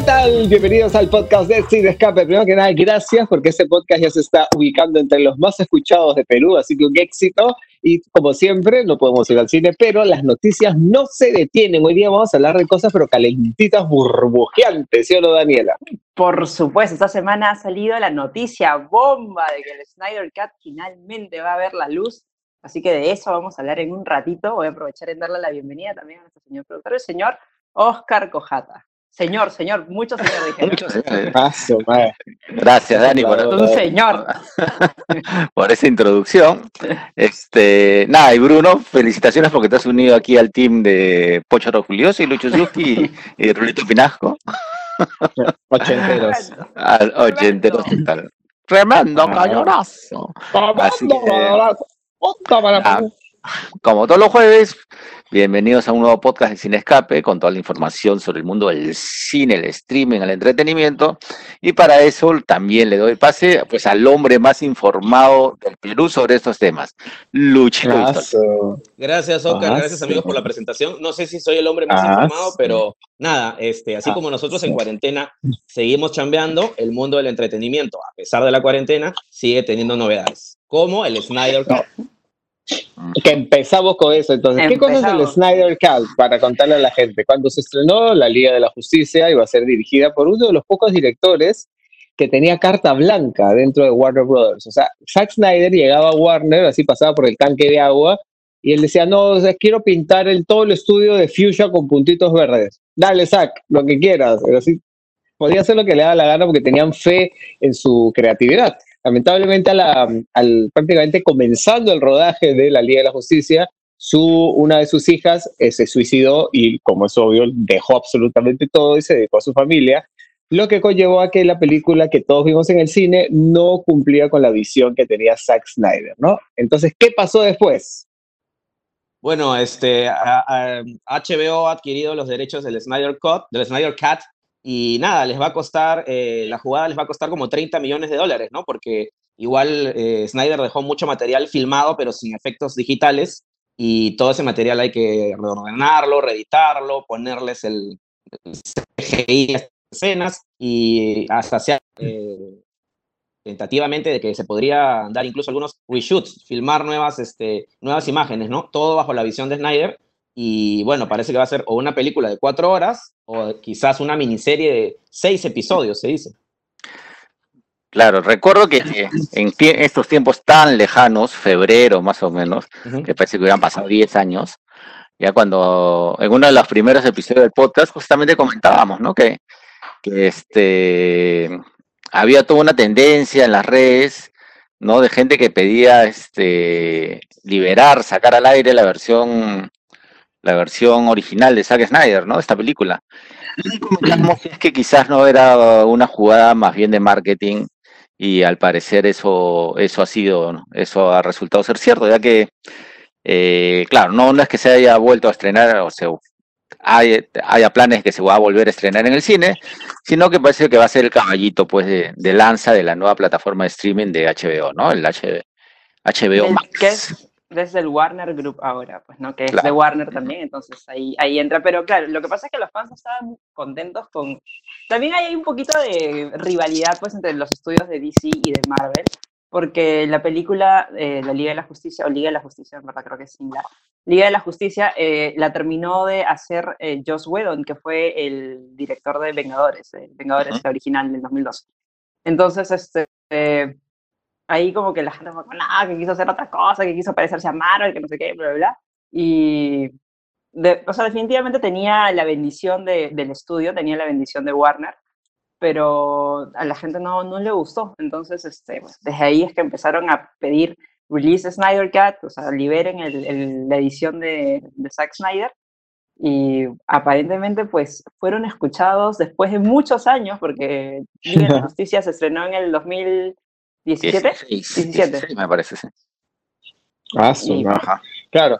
¿Qué tal? Bienvenidos al podcast de Sin Escape. Primero que nada, gracias porque este podcast ya se está ubicando entre los más escuchados de Perú, así que un éxito. Y como siempre, no podemos ir al cine, pero las noticias no se detienen. Hoy día vamos a hablar de cosas, pero calentitas, burbujeantes, ¿sí o no, Daniela? Por supuesto, esta semana ha salido la noticia bomba de que el Snyder Cut finalmente va a ver la luz. Así que de eso vamos a hablar en un ratito. Voy a aprovechar en darle la bienvenida también a nuestro señor productor, el señor Oscar Cojata. Señor, señor, muchos señores dijeron. Muchos señores. Paso, Gracias, Dani, por, un señor. por esa introducción. Este, nada, y Bruno, felicitaciones porque te has unido aquí al team de Pocho Julioso y Lucho Zucchi y, Rulito Pinasco. Ochenteros. ochenteros total. Tremendo cañonazo. Así que, como todos los jueves, bienvenidos a un nuevo podcast de Cine Escape con toda la información sobre el mundo del cine, el streaming, el entretenimiento. Y para eso también le doy pase pues, al hombre más informado del Perú sobre estos temas, Luchito. Gracias, Oscar. Gracias, amigos, por la presentación. No sé si soy el hombre más informado, pero nada, este, así como nosotros en cuarentena seguimos chambeando, el mundo del entretenimiento, a pesar de la cuarentena, sigue teniendo novedades, como el Snyder Cut que empezamos con eso. Entonces, ¿qué cosa es el Snyder Cut? Para contarle a la gente. Cuando se estrenó la Liga de la Justicia, iba a ser dirigida por uno de los pocos directores que tenía carta blanca dentro de Warner Brothers. O sea, Zack Snyder llegaba a Warner, así pasaba por el tanque de agua, y él decía, no, o sea, quiero pintar el, todo el estudio de Fuchsia con puntitos verdes. Dale, Zack, lo que quieras. Pero así, podía hacer lo que le daba la gana porque tenían fe en su creatividad. Lamentablemente, prácticamente comenzando el rodaje de la Liga de la Justicia, su, una de sus hijas eh, se suicidó y, como es obvio, dejó absolutamente todo y se dejó a su familia, lo que conllevó a que la película que todos vimos en el cine no cumplía con la visión que tenía Zack Snyder, ¿no? Entonces, ¿qué pasó después? Bueno, este, HBO ha adquirido los derechos del Snyder Cut, del Snyder Cat, y nada, les va a costar, eh, la jugada les va a costar como 30 millones de dólares, ¿no? Porque igual eh, Snyder dejó mucho material filmado, pero sin efectos digitales, y todo ese material hay que reordenarlo, reeditarlo, ponerles el, CGI las escenas, y hasta sea eh, tentativamente de que se podría dar incluso algunos reshoots, filmar nuevas, este, nuevas imágenes, ¿no? Todo bajo la visión de Snyder, y bueno, parece que va a ser o una película de cuatro horas o quizás una miniserie de seis episodios, se dice. Claro, recuerdo que en estos tiempos tan lejanos, febrero más o menos, que parece que hubieran pasado diez años, ya cuando en uno de los primeros episodios del podcast justamente comentábamos, ¿no? Que, que este, había toda una tendencia en las redes, ¿no? De gente que pedía este, liberar, sacar al aire la versión la versión original de Zack Snyder, ¿no? Esta película. Y comentamos es que quizás no era una jugada más bien de marketing y al parecer eso, eso ha sido, eso ha resultado ser cierto, ya que, eh, claro, no, no es que se haya vuelto a estrenar o se haya, haya, planes que se va a volver a estrenar en el cine, sino que parece que va a ser el caballito pues de, lanza de la nueva plataforma de streaming de HBO, ¿no? El HBO Max desde el Warner Group ahora, pues, ¿no? Que es de Warner también, entonces ahí, ahí entra. Pero claro, lo que pasa es que los fans estaban contentos con... También hay un poquito de rivalidad, pues, entre los estudios de DC y de Marvel, porque la película eh, La Liga de la Justicia, o Liga de la Justicia, en verdad creo que es similar, Liga de la Justicia eh, la terminó de hacer eh, Joss Whedon, que fue el director de Vengadores, Vengadores, la original del 2012. Entonces, este ahí como que la gente fue nada, que quiso hacer otra cosa, que quiso parecerse a Marvel, que no sé qué, bla, bla, bla. Y, o sea, definitivamente tenía la bendición de, del estudio, tenía la bendición de Warner, pero a la gente no, no le gustó. Entonces, este, pues, desde ahí es que empezaron a pedir release Snyder Cut, o sea, liberen el, la edición de, de Zack Snyder. Y aparentemente, pues, fueron escuchados después de muchos años, porque Liga de la Justicia se estrenó en el 2000 ¿17? 17. me parece, sí. Ah, sí. Claro.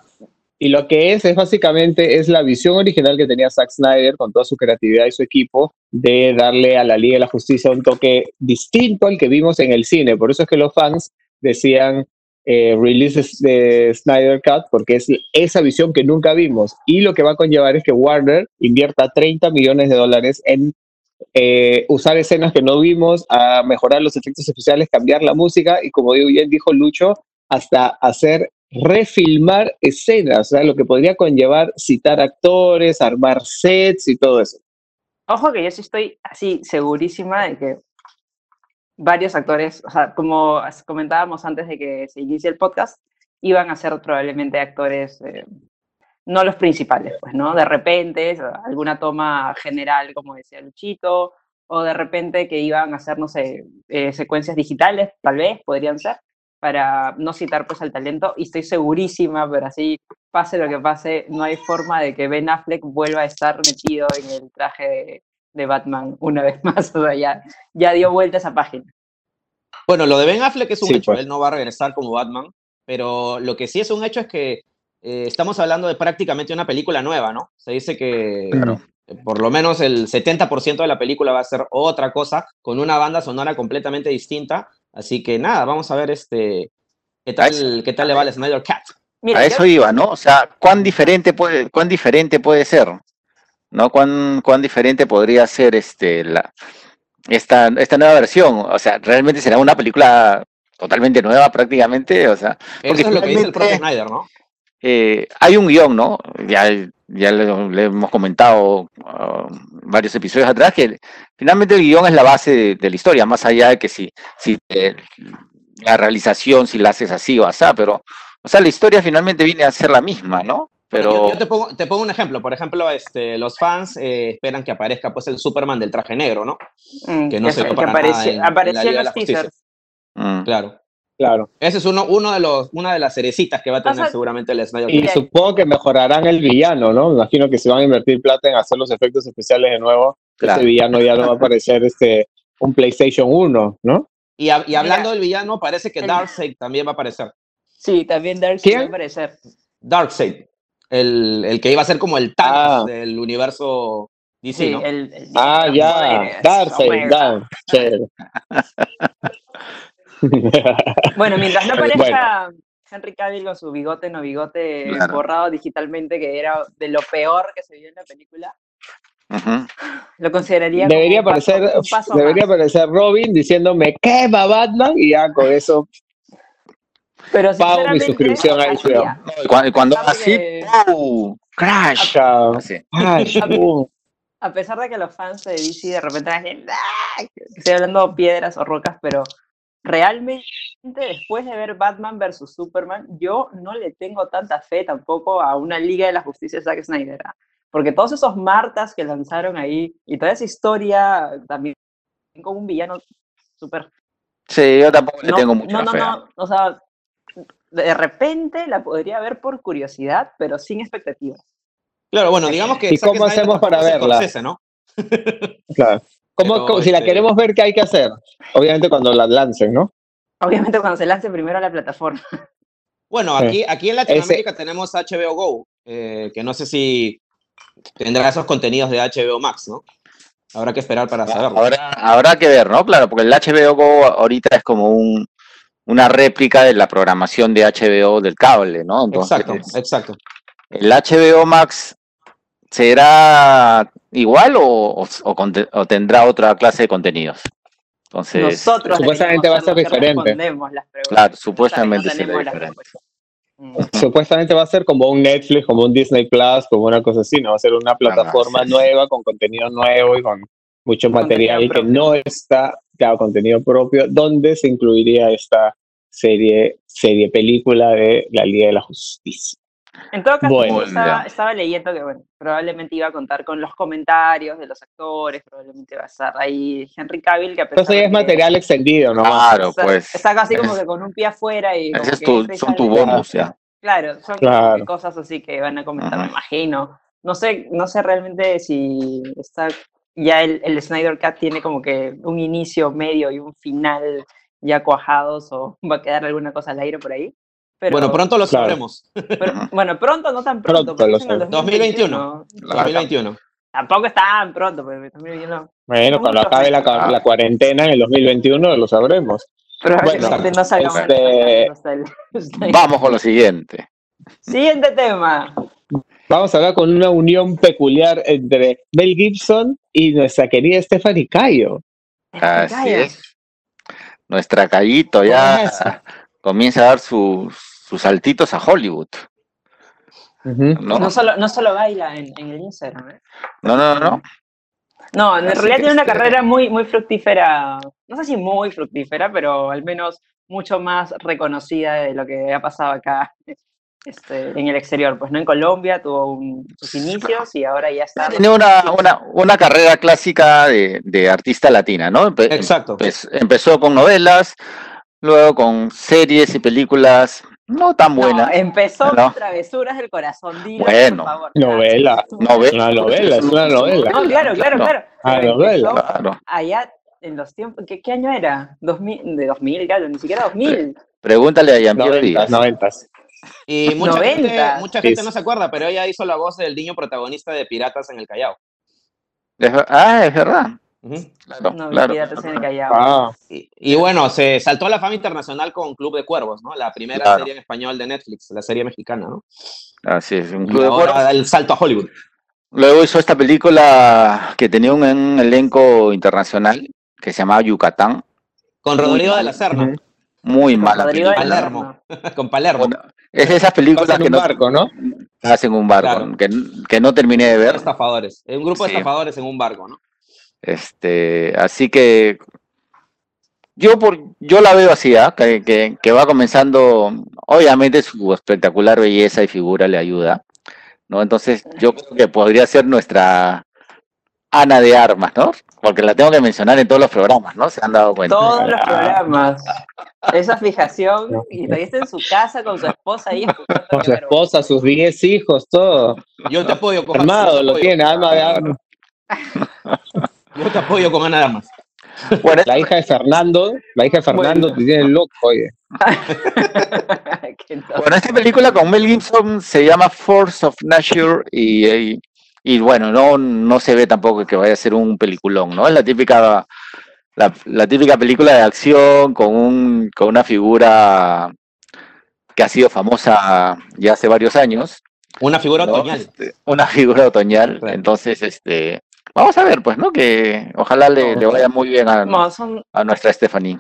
Y lo que es, es básicamente, es la visión original que tenía Zack Snyder con toda su creatividad y su equipo de darle a la Liga de la Justicia un toque distinto al que vimos en el cine. Por eso es que los fans decían eh, releases de Snyder Cut, porque es esa visión que nunca vimos. Y lo que va a conllevar es que Warner invierta 30 millones de dólares en eh, usar escenas que no vimos, a mejorar los efectos especiales, cambiar la música y como bien dijo Lucho, hasta hacer refilmar escenas, o sea, lo que podría conllevar citar actores, armar sets y todo eso. Ojo que yo sí estoy así segurísima de que varios actores, o sea, como comentábamos antes de que se inicie el podcast, iban a ser probablemente actores, eh, no los principales, pues, ¿no? De repente, alguna toma general, como decía Luchito, o de repente que iban a hacer, no sé, eh, secuencias digitales, tal vez, podrían ser, para no citar pues al talento, y estoy segurísima, pero así pase lo que pase, no hay forma de que Ben Affleck vuelva a estar metido en el traje de, Batman una vez más, o sea, ya, ya dio vuelta esa página. Bueno, lo de Ben Affleck es un hecho, pues. él no va a regresar como Batman, pero lo que sí es un hecho es que eh, estamos hablando de prácticamente una película nueva, ¿no? Se dice que por lo menos el 70% de la película va a ser otra cosa, con una banda sonora completamente distinta, Así que nada, vamos a ver este qué tal, qué tal le va al Snyder Cat. a eso iba, ¿no? O sea, cuán diferente puede, cuán diferente puede ser, ¿no? Cuán, cuán diferente podría ser este la esta, esta nueva versión. O sea, realmente será una película totalmente nueva prácticamente. O sea, eso es lo que dice el propio Snyder, ¿no? Eh, hay un guion, ¿no? Ya, ya le, hemos comentado uh, varios episodios atrás que finalmente el guion es la base de, la historia, más allá de que si, si eh, la realización, si la haces así o así, pero, o sea, la historia finalmente viene a ser la misma, ¿no? Pero... Yo, te, pongo, te, pongo, un ejemplo. Por ejemplo, este, los fans eh, esperan que aparezca pues el Superman del traje negro, ¿no? Mm, que no se que apareció, en, los teasers. Mm. Claro. Claro. Ese es uno, uno de los, una de las cerecitas que va a tener seguramente el Snyder Y supongo que mejorarán el villano, ¿no? Me imagino que se van a invertir plata en hacer los efectos especiales de nuevo. Este villano ya no va a aparecer este, un PlayStation 1, ¿no? Y, y hablando del villano, parece que Darkseid también va a aparecer. Sí, también Darkseid va a aparecer. Darkseid. El, el, que iba a ser como el Thanos ah. del universo DC, sí, el, ah, ya. Darkseid, Darkseid. bueno, mientras no aparezca Henry Cavill con su bigote no bigote borrado digitalmente, que era de lo peor que se vio en la película, lo consideraría debería como aparecer, Debería aparecer Robin diciéndome, ¿qué va Batman? Y ya con eso pero pago mi suscripción a HBO. Cuando, cuando así, ¡uh! ¡Crash! A, pesar de que los fans de DC de repente dicen, ¡Ah! estoy hablando piedras o rocas, pero realmente después de ver Batman vs. Superman, yo no le tengo tanta fe tampoco a una Liga de la Justicia de Zack Snyder. ¿ah? Porque todos esos Martas que lanzaron ahí y toda esa historia también con un villano súper... Sí, yo tampoco le tengo mucha no, fe. No, no, o sea, de repente la podría ver por curiosidad, pero sin expectativas. Claro, bueno, digamos que... ¿Y cómo hacemos para verla? ¿no? claro si la este queremos ver, ¿qué hay que hacer? Obviamente cuando la lancen, ¿no? Obviamente cuando se lance primero a la plataforma. Bueno, aquí, aquí en Latinoamérica tenemos HBO Go, eh, que no sé si tendrá esos contenidos de HBO Max, ¿no? Habrá que esperar para saberlo. Habrá, habrá que ver, ¿no? Claro, porque el HBO Go ahorita es como un, una réplica de la programación de HBO del cable, ¿no? exacto, exacto. El HBO Max será igual o, o, tendrá otra clase de contenidos? Entonces, Nosotros supuestamente va a ser diferente. Claro, supuestamente será diferente. Mm. Supuestamente va a ser como un Netflix, como un Disney Plus, como una cosa así, ¿no? Va a ser una plataforma nueva con contenido nuevo y con mucho material que no está, claro, contenido propio, donde se incluiría esta serie, serie película de la Liga de la Justicia. En todo caso, estaba, leyendo que bueno, probablemente iba a contar con los comentarios de los actores, probablemente va a estar ahí Henry Cavill, que a pesar Entonces es material extendido, ¿no? Claro, pues. Está casi como que con un pie afuera y... son tu bonus, ya. Claro, son cosas así que van a comentar, me imagino. No sé, no sé realmente si está ya el, el Snyder Cut tiene como que un inicio, medio y un final ya cuajados o va a quedar alguna cosa al aire por ahí bueno, pronto lo sabremos. bueno, pronto, no tan pronto. 2021. 2021. Tampoco es tan pronto, pero 2021. Bueno, cuando acabe la, cuarentena en el 2021 lo sabremos. Probablemente no salgamos. Este... Vamos con lo siguiente. Siguiente tema. Vamos a hablar con una unión peculiar entre Mel Gibson y nuestra querida Stephanie Cayo. Así es. Nuestra Cayito ya comienza a dar sus, sus saltitos a Hollywood. ¿No? solo, no solo baila en, el Instagram. ¿eh? No, no, no. No, en realidad tiene una carrera muy, muy fructífera, no sé si muy fructífera, pero al menos mucho más reconocida de lo que ha pasado acá este, en el exterior. Pues no en Colombia, tuvo sus inicios y ahora ya está. Tiene una, una, una carrera clásica de, de, artista latina, ¿no? Exacto. empezó con novelas, luego con series y películas no tan buenas. empezó con Travesuras del Corazón. Dilo, bueno, por favor. novela. novela. Una novela, es una novela. No, claro, claro, claro. Ah, novela. Claro. Allá en los tiempos, ¿qué, qué año era? 2000, de 2000, claro, ni siquiera 2000. Pregúntale a Jean-Pierre Díaz. 90. Y mucha gente, mucha gente no se acuerda, pero ella hizo la voz del niño protagonista de Piratas en el Callao. ah, es verdad. No, Piratas en el Callao. Ah. Y, bueno, se saltó a la fama internacional con Club de Cuervos, ¿no? La primera serie en español de Netflix, la serie mexicana, ¿no? Así es, un Club de Cuervos. el salto a Hollywood. Luego hizo esta película que tenía un, elenco internacional que se llamaba Yucatán. Con Rodrigo de la Serna. Muy mala película. Palermo. con Palermo. es de esas películas que un barco, ¿no? Hacen un barco, que, que, no terminé de ver. Estafadores. Un grupo de estafadores en un barco, ¿no? Este, así que yo por yo la veo así, ¿ah? que, que, va comenzando, obviamente su espectacular belleza y figura le ayuda, ¿no? Entonces yo creo que podría ser nuestra Ana de Armas, ¿no? Porque la tengo que mencionar en todos los programas, ¿no? Se han dado cuenta. Todos los programas. Esa fijación, y todavía está en su casa con su esposa ahí. Con su esposa, sus 10 hijos, todo. Yo te apoyo con Armado, lo tiene, alma de armas. Yo te apoyo con Ana de Armas. Bueno, la hija de Fernando, la hija de Fernando te tiene loco, oye. bueno, esta película con Mel Gibson se llama Force of Nature y y bueno, no, no se ve tampoco que vaya a ser un peliculón, ¿no? Es la típica, la, típica película de acción con, un, con una figura que ha sido famosa ya hace varios años. Una figura otoñal. Este, una figura otoñal. Entonces, este, vamos a ver, pues, ¿no? Que ojalá le, le vaya muy bien a, a nuestra Stephanie.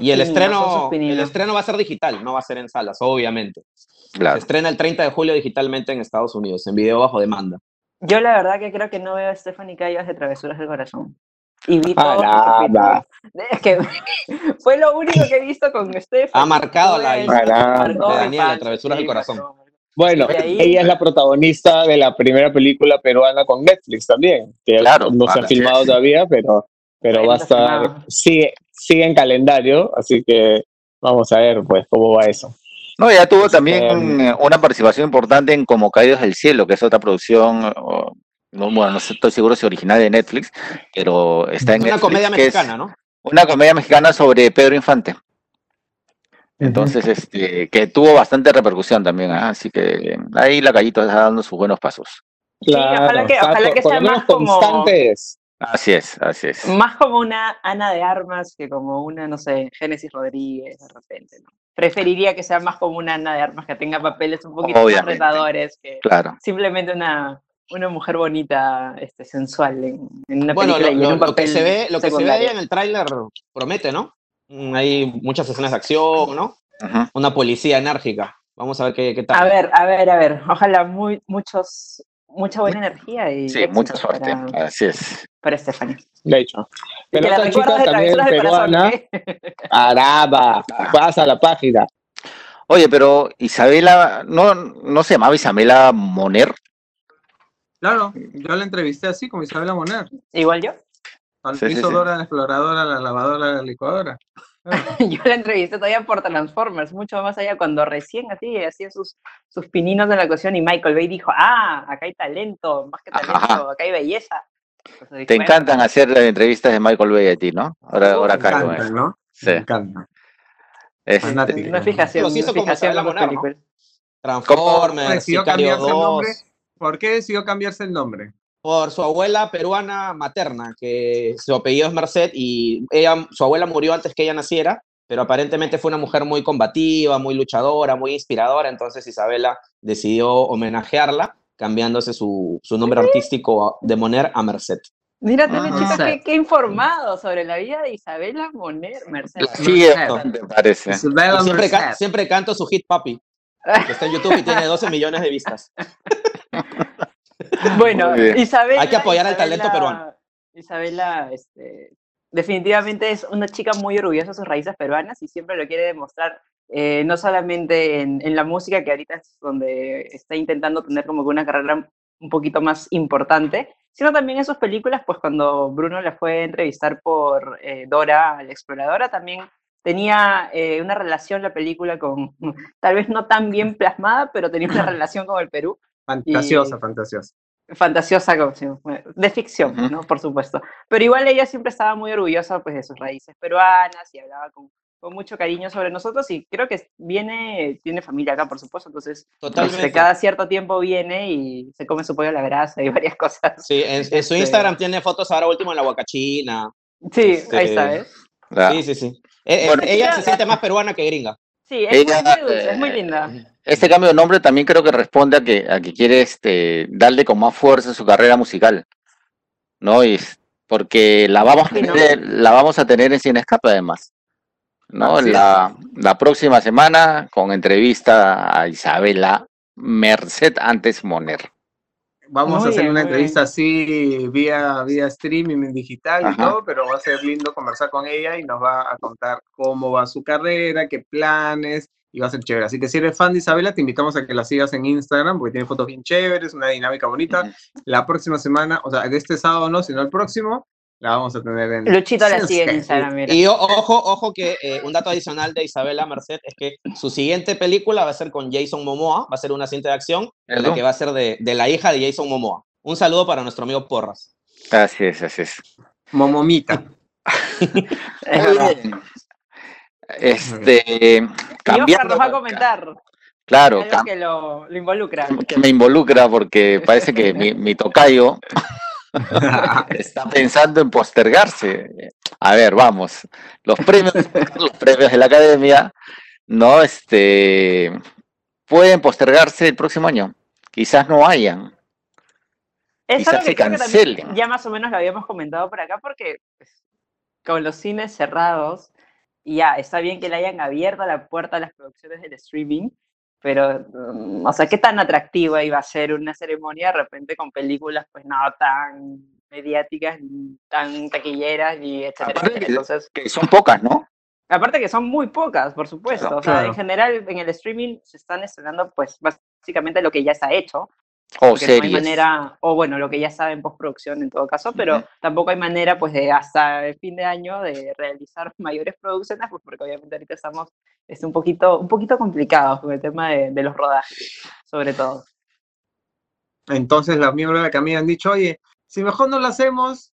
y el estreno, el estreno va a ser digital, no va a ser en salas, obviamente. Se estrena el 30 de julio digitalmente en Estados Unidos, en video bajo demanda. Yo la verdad que creo que no veo a Stephanie Cayos de Travesuras del Corazón. Y vi todo. Es que fue lo único que he visto con Stephanie. Ha marcado la vida de Daniela, Travesuras del Corazón. Bueno, ella es la protagonista de la primera película peruana con Netflix también, que claro, no se ha filmado todavía, pero, pero va a estar, sigue, sigue en calendario, así que vamos a ver pues cómo va eso. No, ya tuvo también eh, una participación importante en Como Caídos del Cielo, que es otra producción, no, bueno, no estoy seguro si original de Netflix, pero está en Una comedia mexicana, ¿no? Una comedia mexicana sobre Pedro Infante. Entonces, este, que tuvo bastante repercusión también, ¿ah? así que ahí la Callito está dando sus buenos pasos. Claro, ojalá que, ojalá que sea más como... Constantes. Así es, así es. Más como una Ana de Armas que como una, no sé, Génesis Rodríguez de repente, ¿no? preferiría que sea más como una Ana de Armas, que tenga papeles un poquito más retadores que simplemente una, una mujer bonita, este, sensual en, una bueno, película lo, y en un papel lo que se ve, lo que se ve ahí en el tráiler promete, ¿no? Mm, hay muchas escenas de acción, ¿no? Una policía enérgica. Vamos a ver qué, qué, tal. A ver, a ver, a ver. Ojalá muy, muchos, mucha buena energía y. Sí, mucha suerte. Así es. Para Stephanie. De hecho. Pero otra chica también peruana. Araba. Pasa la página. Oye, pero Isabela, ¿no, ¿no se llamaba Isabela Moner? Claro, yo la entrevisté así, como Isabela Moner. ¿Igual yo? Al piso Dora, la exploradora, la lavadora, la licuadora. yo la entrevisté todavía por Transformers, mucho más allá, cuando recién así hacía sus, sus pininos de la cuestión y Michael Bay dijo, ah, acá hay talento, más que talento, acá hay belleza. Te encantan hacer entrevistas de Michael Bay a ti, ¿no? Ahora, ahora Carlos. ¿no? Sí. Me encanta. Es, este, una fijación, una fijación en las películas. Transformers, Sicario 2. ¿Por qué decidió cambiarse el nombre? Por su abuela peruana materna, que su apellido es Merced, y ella, su abuela murió antes que ella naciera, pero aparentemente fue una mujer muy combativa, muy luchadora, muy inspiradora, entonces Isabela decidió homenajearla cambiándose su, su nombre artístico de Moner a Merced. Mira, también, chicos, qué, informado sobre la vida de Isabela Moner Mercedes. Sí, me parece. Siempre, siempre, canto su hit Papi, que está en YouTube y tiene 12 millones de vistas. bueno, Isabela. Hay que apoyar al talento peruano. Isabela, este, definitivamente es una chica muy orgullosa de sus raíces peruanas y siempre lo quiere demostrar, eh, no solamente en, en, la música, que ahorita es donde está intentando tener como que una carrera un poquito más importante, sino también en sus películas, pues cuando Bruno le fue a entrevistar por eh, Dora, la exploradora, también tenía eh, una relación la película con, tal vez no tan bien plasmada, pero tenía una relación con el Perú. Fantasiosa, fantasiosa. Fantasiosa, de ficción, ¿no? Por supuesto. Pero igual ella siempre estaba muy orgullosa pues, de sus raíces peruanas y hablaba con con mucho cariño sobre nosotros y creo que viene, tiene familia acá, por supuesto, entonces Totalmente. cada cierto tiempo viene y se come su pollo a la grasa y varias cosas. Sí, en, su este Instagram tiene fotos ahora último en la Huacachina. Sí, este, ahí está, ¿eh? Sí, sí, sí. Eh, eh, ella se siente más peruana que gringa. Sí, es, muy, dulce, es muy linda. Este cambio de nombre también creo que responde a que, a que quiere este, darle con más fuerza a su carrera musical, ¿no? Y porque la vamos, a tener, la vamos a tener en Cine Escape además. ¿no? La, la, próxima semana con entrevista a Isabela Merced antes Moner. Vamos a hacer una entrevista así vía, vía streaming digital y todo, pero va a ser lindo conversar con ella y nos va a contar cómo va su carrera, qué planes, y va a ser chévere. Así que si eres fan de Isabela, te invitamos a que la sigas en Instagram porque tiene fotos bien chéveres, una dinámica bonita. La próxima semana, o sea, de este sábado no, sino el próximo, la vamos a tener en. Luchito la sigue en Instagram, mira. Y ojo, ojo que eh, un dato adicional de Isabela Merced es que su siguiente película va a ser con Jason Momoa, va a ser una cinta de acción, en la que va a ser de, de, la hija de Jason Momoa. Un saludo para nuestro amigo Porras. Así es, así es. Momomita. este. Cambiando, va a comentar. Claro. que lo, lo, involucra. Que me involucra porque parece que mi, mi tocayo Está pensando en postergarse. A ver, vamos. Los premios, los premios de la academia, no, este, pueden postergarse el próximo año. Quizás no hayan. Quizás se cancelen. ya más o menos lo habíamos comentado por acá, porque pues, con los cines cerrados, ya está bien que le hayan abierto la puerta a las producciones del streaming, pero, mm, o sea, ¿qué tan atractiva iba a ser una ceremonia de repente con películas, pues no tan mediáticas, tan taquilleras, ni etcétera? Entonces, que son pocas, ¿no? Aparte que son muy pocas, por supuesto. o sea, en general en el streaming se están estrenando, pues, básicamente lo que ya está hecho. O series. No hay manera, o bueno, lo que ya sabe en postproducción en todo caso, pero tampoco hay manera, pues, de hasta el fin de año de realizar mayores producciones, pues, porque obviamente ahorita estamos es un poquito, un poquito complicados con el tema de, los rodajes, sobre todo. Entonces, los miembros de la camilla han dicho, oye, si mejor no lo hacemos,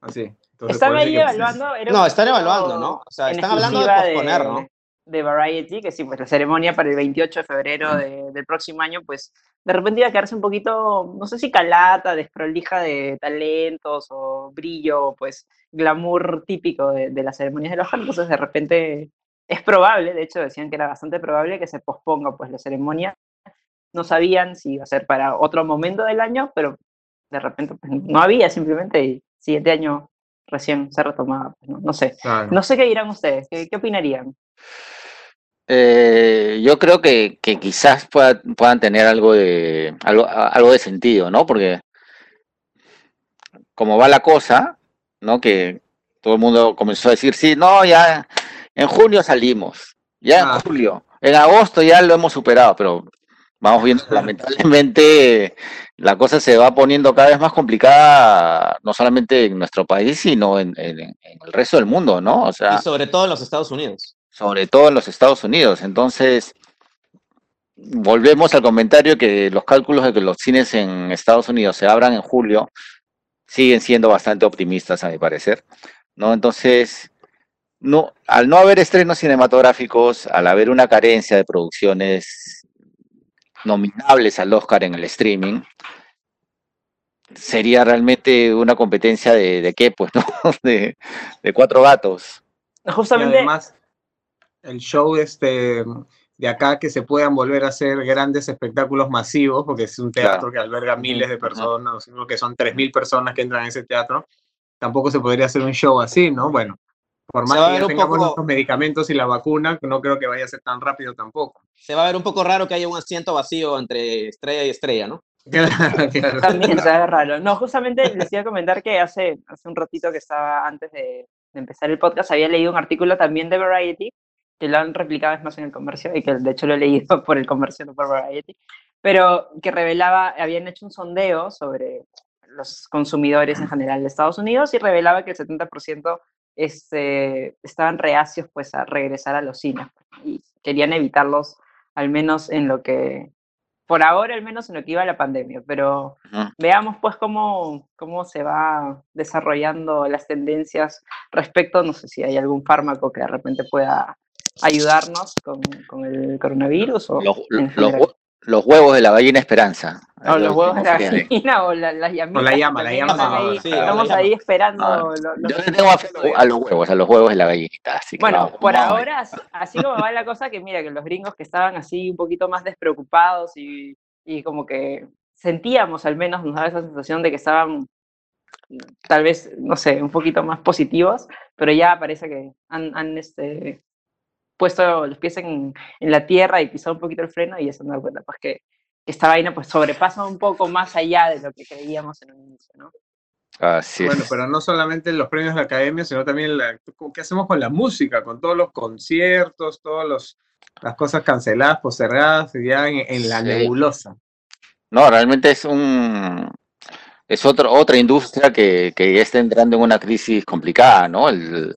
así. están ahí evaluando. no, están evaluando, ¿no? O sea, están hablando de posponer, ¿no? De Variety, que sí, pues la ceremonia para el 28 de febrero del próximo año, pues de repente iba a quedarse un poquito, no sé si calata, desprolija de talentos o brillo, pues glamour típico de, de las ceremonias de los entonces de repente es probable, de hecho decían que era bastante probable que se posponga pues la ceremonia. No sabían si iba a ser para otro momento del año, pero de repente pues, no había simplemente y siguiente año recién se retomaba. Pues, ¿no? sé. No sé qué dirán ustedes, qué, qué opinarían. Eh, yo creo que, que quizás puedan tener algo de, algo, algo de sentido, ¿no? Porque como va la cosa, ¿no? Que todo el mundo comenzó a decir, sí, no, ya en junio salimos, ya en ah. julio, en agosto ya lo hemos superado, pero vamos viendo, lamentablemente la cosa se va poniendo cada vez más complicada, no solamente en nuestro país, sino en, el resto del mundo, ¿no? O sea, y sobre todo en los Estados Unidos sobre todo en los Estados Unidos. Entonces, volvemos al comentario que los cálculos de que los cines en Estados Unidos se abran en julio siguen siendo bastante optimistas, a mi parecer. ¿no? Entonces, no, al no haber estrenos cinematográficos, al haber una carencia de producciones nominables al Oscar en el streaming, sería realmente una competencia de, de qué, pues, ¿no? De, de cuatro gatos. Justamente, el show este, de acá que se puedan volver a hacer grandes espectáculos masivos, porque es un teatro que alberga miles de personas, que son 3.000 personas que entran en ese teatro. tampoco se podría hacer un show así, ¿no? Bueno, por más que ya tengamos los medicamentos y la vacuna, no creo que vaya a ser tan rápido tampoco. Se va a ver un poco raro que haya un asiento vacío entre estrella y estrella, ¿no? También se ve raro. No, justamente les iba a comentar que hace, hace un ratito que estaba antes de, de empezar el podcast, había leído un artículo también de Variety, que lo han replicado más en el comercio, y que de hecho lo he leído por el comercio, no por Variety, pero que revelaba, habían hecho un sondeo sobre los consumidores en general de Estados Unidos y revelaba que el 70% este, estaban reacios pues a regresar a los cines y querían evitarlos al menos en lo que por ahora al menos en lo que iba la pandemia, pero veamos pues cómo, cómo se va desarrollando las tendencias respecto, no sé si hay algún fármaco que de repente pueda ayudarnos con, con el coronavirus o los huevos de la gallina Esperanza. O los huevos de la gallina o la, las llamitas. O la llama, la llama. Ahí, estamos ahí esperando. yo le tengo a, los huevos, a los huevos de la gallinita. bueno, por ahora, así como va la cosa, que mira, que los gringos que estaban así un poquito más despreocupados y, y como que sentíamos al menos, nos daba esa sensación de que estaban tal vez, no sé, un poquito más positivos, pero ya parece que han, han este, puesto los pies en, en, la tierra y pisado un poquito el freno y eso nos da cuenta pues que, que, esta vaina pues sobrepasa un poco más allá de lo que creíamos en un inicio, ¿no? Así bueno, pero no solamente los premios de la academia, sino también la, qué hacemos con la música, con todos los conciertos, todas las cosas canceladas, postergadas, ya en, en la nebulosa. No, realmente es un es otro, otra industria que, que está entrando en una crisis complicada, ¿no? El,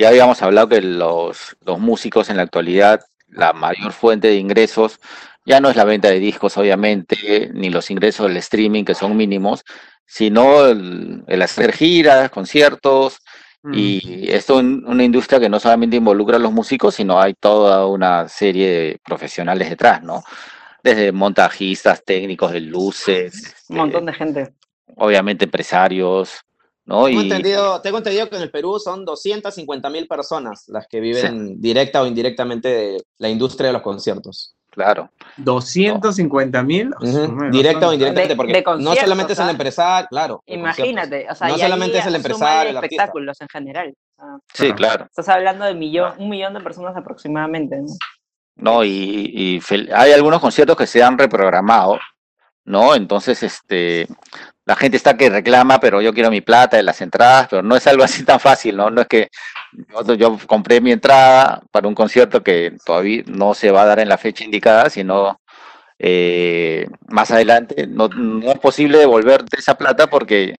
ya habíamos hablado que los, los músicos en la actualidad, la mayor fuente de ingresos ya no es la venta de discos, obviamente, ni los ingresos del streaming, que son mínimos, sino el, hacer giras, conciertos, y mm. esto es una industria que no solamente involucra a los músicos, sino hay toda una serie de profesionales detrás, ¿no? Desde montajistas, técnicos de luces. Un montón de gente. Obviamente empresarios, Tengo, entendido, tengo entendido que en el Perú son 250 mil personas las que viven directa o indirectamente de la industria de los conciertos. Claro. 250 mil. Directa o indirectamente, porque no solamente es el empresario, claro. Imagínate, o sea, no solamente es el empresario, el espectáculos en general. sí, claro. Estás hablando de millón, un millón de personas aproximadamente. No, no y, y hay algunos conciertos que se han reprogramado, ¿no? Entonces, este, la gente está que reclama, pero yo quiero mi plata de las entradas, pero no es algo así tan fácil, ¿no? No es que yo, compré mi entrada para un concierto que todavía no se va a dar en la fecha indicada, sino eh, más adelante. No, es posible devolver esa plata porque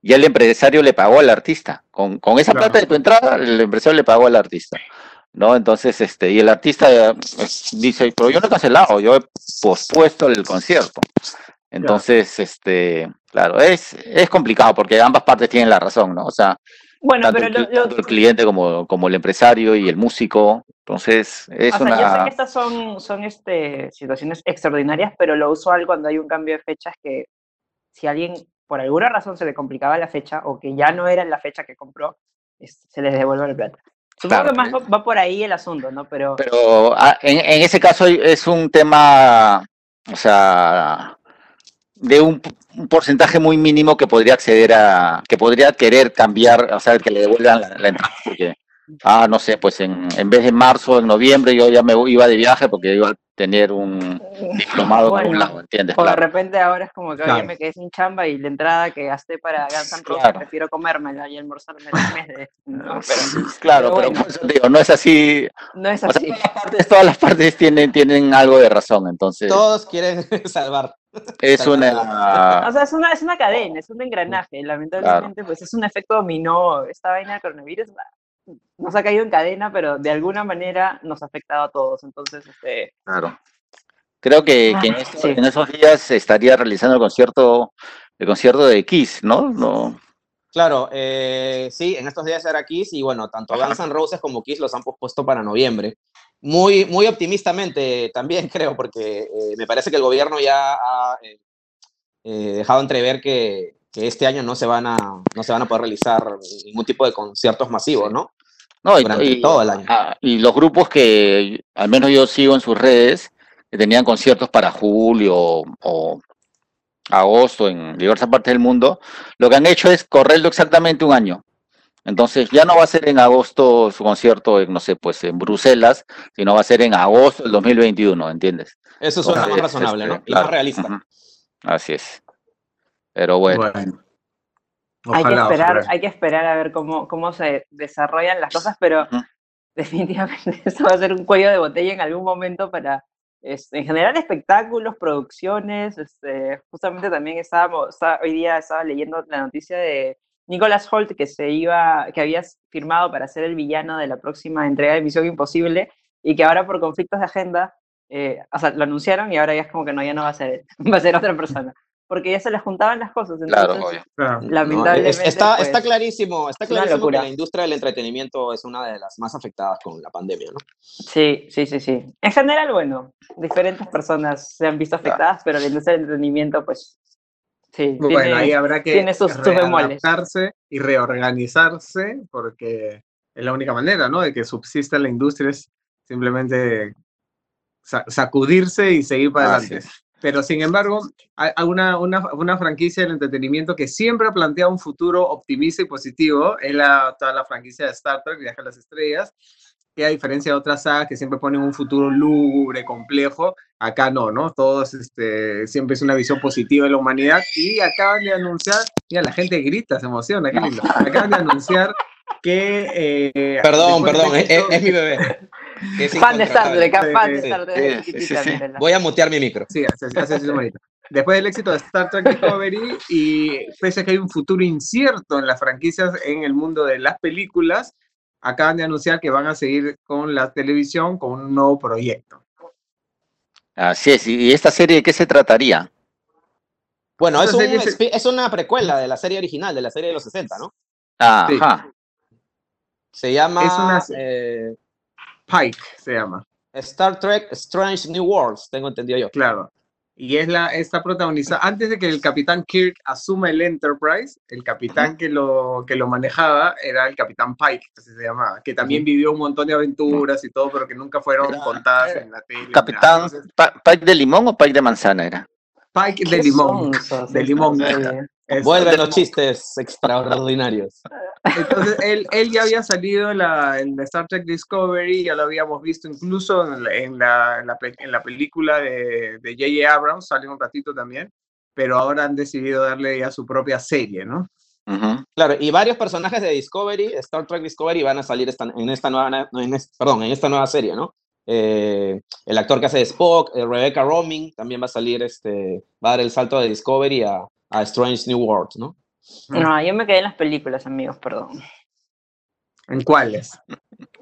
ya el empresario le pagó al artista. Con, con esa plata de tu entrada, el empresario le pagó al artista. ¿no? Entonces, este, y el artista eh, dice, pero yo no he cancelado, yo he pospuesto el concierto. Entonces, este, claro, es, es complicado porque ambas partes tienen la razón, ¿no? O sea, bueno, pero el, cliente como, como el empresario y el músico. Entonces, es una. yo sé que estas son, son este, situaciones extraordinarias, pero lo usual cuando hay un cambio de fecha es que si alguien por alguna razón se le complicaba la fecha o que ya no era la fecha que compró, se les devuelve el plata. Supongo que más va por ahí el asunto, ¿no? Pero, pero ah, en, en ese caso es un tema, o sea, de un, porcentaje muy mínimo que podría acceder a, que podría querer cambiar, o sea, que le devuelvan la, entrada, porque, ah, no sé, pues en, en vez de marzo, en noviembre, yo ya me iba de viaje porque iba a tener un diplomado bueno, un lado, ¿entiendes? O de repente ahora es como que claro. me quedé sin chamba y la entrada que gasté para Guns N' Roses prefiero comérmela y almorzarme el mes de... No, pero, claro, pero, pero digo, no es así. No es así. O sea, todas, las partes, todas las partes tienen, tienen algo de razón, entonces... Todos quieren salvar. Es una... O sea, es una, es una cadena, es un engranaje. Lamentablemente, pues es un efecto dominó. Esta vaina de coronavirus nos ha caído en cadena, pero de alguna manera nos ha afectado a todos. Entonces, este... Claro. Creo que, que en, ah, estos, en, esos días se estaría realizando el concierto, el concierto de Kiss, ¿no? no... Claro, eh, sí, en estos días era Kiss y bueno, tanto Guns N' Roses como Kiss los han pospuesto para noviembre muy, muy optimistamente también creo, porque eh, me parece que el gobierno ya ha eh, eh, dejado entrever que, que, este año no se, van a, no se van a poder realizar ningún tipo de conciertos masivos, ¿no? No, y, todo el año. Ah, y los grupos que al menos yo sigo en sus redes, que tenían conciertos para julio o, agosto en diversas partes del mundo, lo que han hecho es correrlo exactamente un año. Entonces ya no va a ser en agosto su concierto, no sé, pues en Bruselas, sino va a ser en agosto del 2021, ¿entiendes? Eso suena más razonable, ¿no? Y más realista. Así es. Pero bueno. hay, que esperar, hay que esperar a ver cómo, cómo se desarrollan las cosas, pero definitivamente eso va a ser un cuello de botella en algún momento para, este, en general, espectáculos, producciones. Este, justamente también estábamos, hoy día estaba leyendo la noticia de Nicholas Holt, que se iba, que había firmado para ser el villano de la próxima entrega de Misión Imposible, y que ahora por conflictos de agenda, eh, o sea, lo anunciaron y ahora ya es como que no, ya no va a ser él, va a ser otra persona. Porque ya se le juntaban las cosas. Entonces, claro, Lamentablemente. está, pues, está clarísimo, está clarísimo que la industria del entretenimiento es una de las más afectadas con la pandemia, ¿no? Sí, sí, sí, sí. En general, bueno, diferentes personas se han visto afectadas, pero la industria del entretenimiento, pues Sí, bueno, ahí habrá que adaptarse y reorganizarse porque es la única manera, ¿no? De que subsista la industria es simplemente sacudirse y seguir para adelante. Pero sin embargo, hay una, una, una, franquicia del entretenimiento que siempre ha planteado un futuro optimista y positivo, es la, toda la franquicia de Star Trek, Viaje a las Estrellas, que a diferencia de otras sagas que siempre ponen un futuro lúgubre, complejo, acá no, ¿no? Todos, este, siempre es una visión positiva de la humanidad y acaban de anunciar, mira, la gente grita, se emociona, qué lindo, acaban de anunciar que... Eh, perdón, perdón, es, mi bebé. fan de Star Trek, fan de Star Trek. Voy a mutear mi micro. Sí, así, así, así bonito. Después del éxito de Star Trek Discovery y pese a que hay un futuro incierto en las franquicias en el mundo de las películas, acaban de anunciar que van a seguir con la televisión con un nuevo proyecto. Así es, ¿y esta serie de qué se trataría? Bueno, es, es, una precuela de la serie original, de la serie de los 60, ¿no? Ajá. Se llama... Eh, Pike, se llama. Star Trek Strange New Worlds, tengo entendido yo. Claro y es la, está protagonizada, antes de que el capitán Kirk asuma el Enterprise, el capitán que lo, que lo manejaba era el capitán Pike, así se llamaba, que también vivió un montón de aventuras y todo, pero que nunca fueron contadas en la tele. ¿Capitán Pike de limón o Pike de manzana era? Pike de limón, de limón. Vuelven los chistes extraordinarios. Entonces, él, ya había salido en, Star Trek Discovery, ya lo habíamos visto incluso en la, en la, película de J.J. Abrams, salió un ratito también, pero ahora han decidido darle ya su propia serie, ¿no? Claro, y varios personajes de Discovery, Star Trek Discovery, van a salir en esta nueva, perdón, en esta nueva serie, ¿no? Eh, el actor que hace de Spock, eh, Rebecca Roming, también va a salir, este, va a dar el salto de Discovery a, a Strange New World, ¿no? No, yo me quedé en las películas, amigos, perdón. ¿En cuáles?